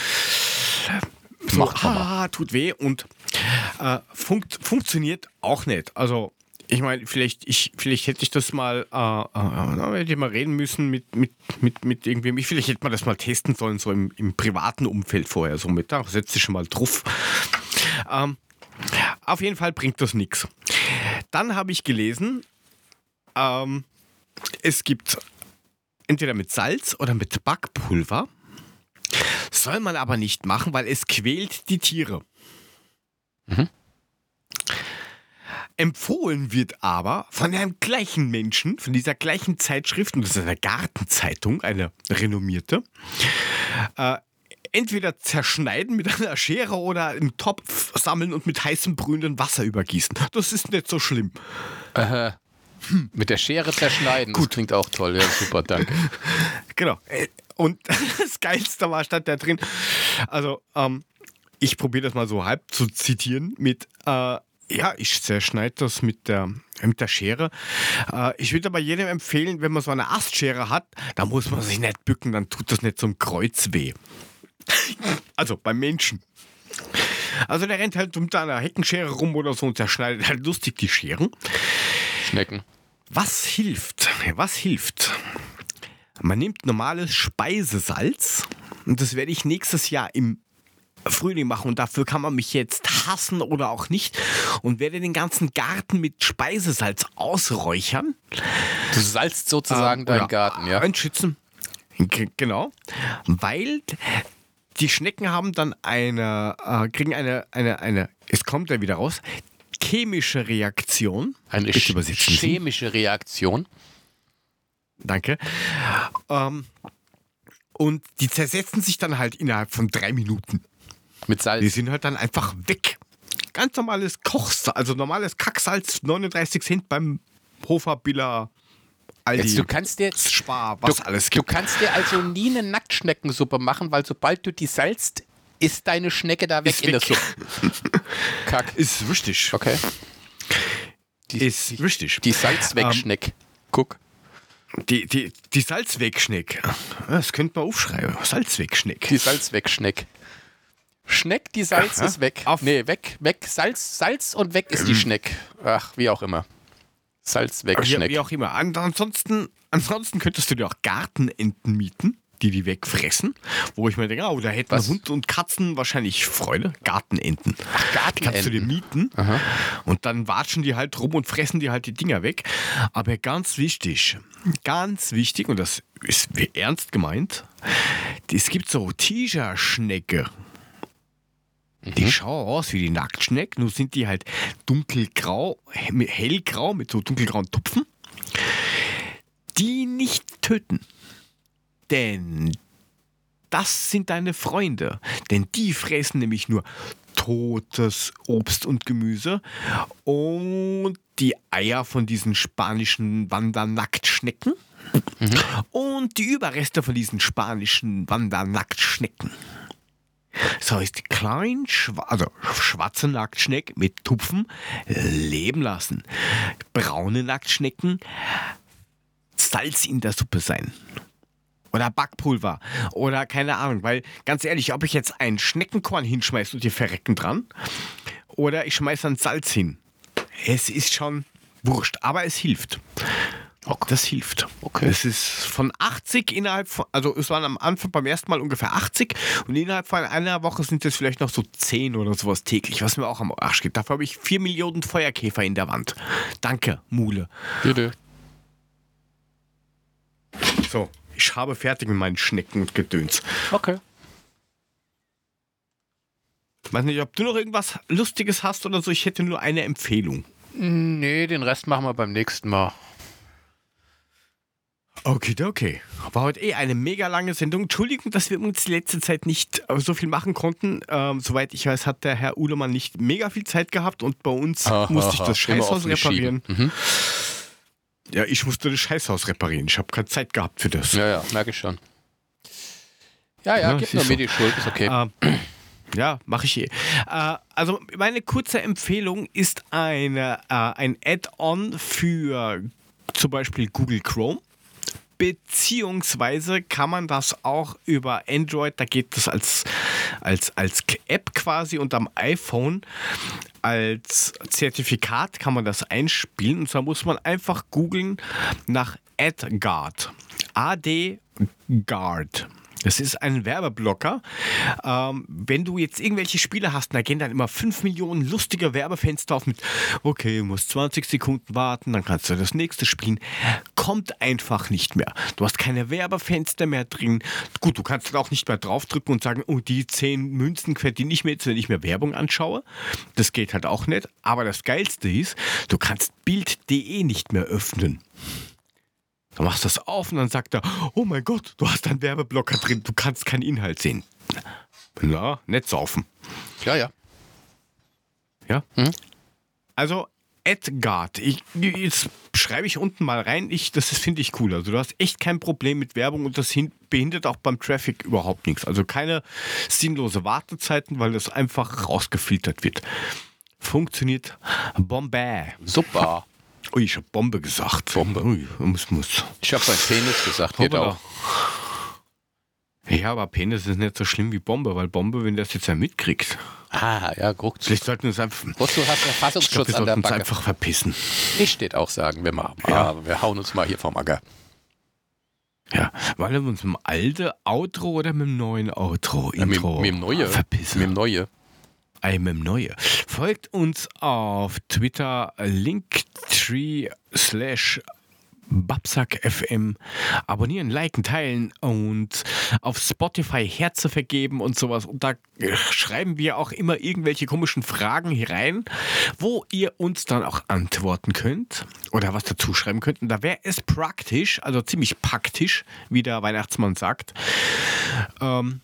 So, ah, tut weh und äh, funkt, funktioniert auch nicht. Also, ich meine, vielleicht, ich, vielleicht hätte ich das mal, äh, äh, hätte ich mal reden müssen mit, mit, mit, mit irgendwem. Ich, vielleicht hätte man das mal testen sollen, so im, im privaten Umfeld vorher. So mit, da setzt sich schon mal drauf. Ähm, auf jeden Fall bringt das nichts. Dann habe ich gelesen, ähm, es gibt entweder mit Salz oder mit Backpulver. Soll man aber nicht machen, weil es quält die Tiere. Mhm. Empfohlen wird aber von einem gleichen Menschen, von dieser gleichen Zeitschrift, und das ist eine Gartenzeitung, eine renommierte, äh, entweder zerschneiden mit einer Schere oder im Topf sammeln und mit heißem brühenden Wasser übergießen. Das ist nicht so schlimm. Äh, mit der Schere zerschneiden. Das klingt auch toll. Ja, super, danke. Genau. Und das Geilste war, stand da drin, also ähm, ich probiere das mal so halb zu zitieren mit, äh, ja, ich zerschneide das mit der, mit der Schere. Äh, ich würde aber jedem empfehlen, wenn man so eine Astschere hat, da muss man sich nicht bücken, dann tut das nicht ein Kreuz weh. Also beim Menschen. Also der rennt halt mit einer Heckenschere rum oder so und zerschneidet halt lustig die Scheren. Schnecken. Was hilft? Was hilft? Man nimmt normales Speisesalz und das werde ich nächstes Jahr im Frühling machen und dafür kann man mich jetzt hassen oder auch nicht und werde den ganzen Garten mit Speisesalz ausräuchern. Du salzt sozusagen Ähm, deinen Garten, ja? Einschützen. Genau. Weil die Schnecken haben dann eine, äh, kriegen eine, eine, eine, es kommt ja wieder raus, chemische Reaktion. Eine ch- chemische Reaktion. Danke. Ähm, und die zersetzen sich dann halt innerhalb von drei Minuten. Mit Die Salz. sind halt dann einfach weg. Ganz normales Kochsalz, also normales Kacksalz, 39 Cent beim Hofer, Biller, Aldi, Jetzt, du kannst dir, Spar, was du, alles du gibt. kannst dir also nie eine Nacktschneckensuppe machen, weil sobald du die salzt, ist deine Schnecke da weg Ist in der weg. Suppe. Kack. Ist wichtig. Okay. Die, Ist wichtig. die Salzwegschneck. Guck. Die, die, die Salzwegschneck. Das könnte man aufschreiben. Salzwegschneck. Die Salzwegschneck. Schneck, die Salz Aha. ist weg. Auf- nee, weg, weg, Salz, Salz und weg ist die Schneck. Ach, wie auch immer. Wie, Salzwegschneck. wie auch immer. An, ansonsten, ansonsten könntest du dir auch Gartenenten mieten, die die wegfressen. Wo ich mir denke, oh, da hätten Was? Hund und Katzen wahrscheinlich Freude. Gartenenten. Die kannst du dir Gartenenten. mieten und dann watschen die halt rum und fressen die halt die Dinger weg. Aber ganz wichtig, ganz wichtig, und das ist ernst gemeint, es gibt so Tigerschnecke. Die schauen aus wie die Nacktschneck, nur sind die halt dunkelgrau, hellgrau mit so dunkelgrauen Tupfen. Die nicht töten. Denn das sind deine Freunde. Denn die fressen nämlich nur totes Obst und Gemüse und die Eier von diesen spanischen Wandernacktschnecken und die Überreste von diesen spanischen Wandernacktschnecken. Das heißt, klein, schwa also schwarze Nacktschneck mit Tupfen leben lassen. Braune Nacktschnecken Salz in der Suppe sein. Oder Backpulver. Oder keine Ahnung. Weil, ganz ehrlich, ob ich jetzt ein Schneckenkorn hinschmeiße und die verrecken dran, oder ich schmeiße dann Salz hin. Es ist schon wurscht, aber es hilft. Das hilft. Okay. Es ist von 80 innerhalb von, also es waren am Anfang beim ersten Mal ungefähr 80 und innerhalb von einer Woche sind es vielleicht noch so 10 oder sowas täglich, was mir auch am Arsch geht. Dafür habe ich 4 Millionen Feuerkäfer in der Wand. Danke, Mule. Bitte. So, ich habe fertig mit meinen Schnecken und Gedöns. Okay. Weiß nicht, ob du noch irgendwas Lustiges hast oder so. Ich hätte nur eine Empfehlung. Nee, den Rest machen wir beim nächsten Mal. Okay, okay. War heute eh eine mega lange Sendung. Entschuldigung, dass wir uns die letzte Zeit nicht äh, so viel machen konnten. Ähm, soweit ich weiß, hat der Herr Uhlemann nicht mega viel Zeit gehabt und bei uns musste ich das Scheißhaus reparieren. Mhm. Ja, ich musste das Scheißhaus reparieren. Ich habe keine Zeit gehabt für das. Ja, ja, merke ich schon. Ja, ja, Ja, gib nur mir die Schuld, ist okay. Ähm, ja, mache ich eh. Äh, also meine kurze Empfehlung ist eine, äh, ein Add-on für zum Beispiel Google Chrome. Beziehungsweise kann man das auch über Android, da geht das als, als, als App quasi und am iPhone als Zertifikat kann man das einspielen. Und zwar muss man einfach googeln nach AdGuard. AD Guard. Das ist ein Werbeblocker. Ähm, wenn du jetzt irgendwelche Spiele hast, da gehen dann immer 5 Millionen lustige Werbefenster auf mit, okay, du musst 20 Sekunden warten, dann kannst du das nächste spielen. Kommt einfach nicht mehr. Du hast keine Werbefenster mehr drin. Gut, du kannst auch nicht mehr draufdrücken und sagen, oh, die 10 Münzen verdiene ich mir jetzt, wenn ich mir Werbung anschaue. Das geht halt auch nicht. Aber das Geilste ist, du kannst Bild.de nicht mehr öffnen. Du machst das auf und dann sagt er, oh mein Gott, du hast einen Werbeblocker drin, du kannst keinen Inhalt sehen. Na, nicht saufen. ja, ja. Ja? Mhm. Also, Edgard, ich, jetzt schreibe ich unten mal rein, ich, das finde ich cool. Also, du hast echt kein Problem mit Werbung und das hin, behindert auch beim Traffic überhaupt nichts. Also, keine sinnlose Wartezeiten, weil das einfach rausgefiltert wird. Funktioniert Bombe. Super. Ui, ich habe Bombe gesagt. Bombe. Ui, muss, muss. Ich habe sein Penis gesagt, geht auch. Ja, aber Penis ist nicht so schlimm wie Bombe, weil Bombe, wenn das jetzt ja mitkriegt. Ah, ja, guckt. Vielleicht sollten wir uns einfach, ich Wozu hast du glaube, Verfassungsschutz wir an der sollten uns Backe? einfach verpissen. Ich steht auch sagen, wir mal. Ja. Ah, wir hauen uns mal hier vom Acker. Ja, wollen wir uns mit dem alten Outro oder mit dem neuen Outro, Ja, mit, Intro mit dem Neue. verpissen? Mit dem Neue. Ei, mit dem Neue. Folgt uns auf Twitter, Linktree slash Babsack FM abonnieren, liken, teilen und auf Spotify Herze vergeben und sowas. Und da schreiben wir auch immer irgendwelche komischen Fragen hier rein, wo ihr uns dann auch antworten könnt oder was dazu schreiben könnt. Und da wäre es praktisch, also ziemlich praktisch, wie der Weihnachtsmann sagt. Ähm,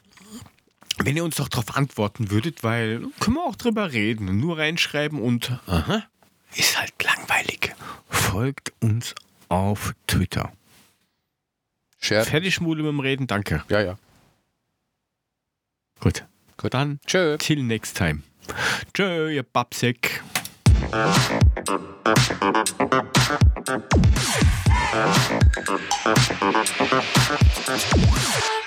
wenn ihr uns doch darauf antworten würdet, weil können wir auch drüber reden. Nur reinschreiben und aha, ist halt langweilig. Folgt uns auf Twitter. Share. Fertig Schmule mit dem Reden, danke. Ja, ja. Gut. Gut. Dann Tschö. till next time. Tschö, ihr Babsek.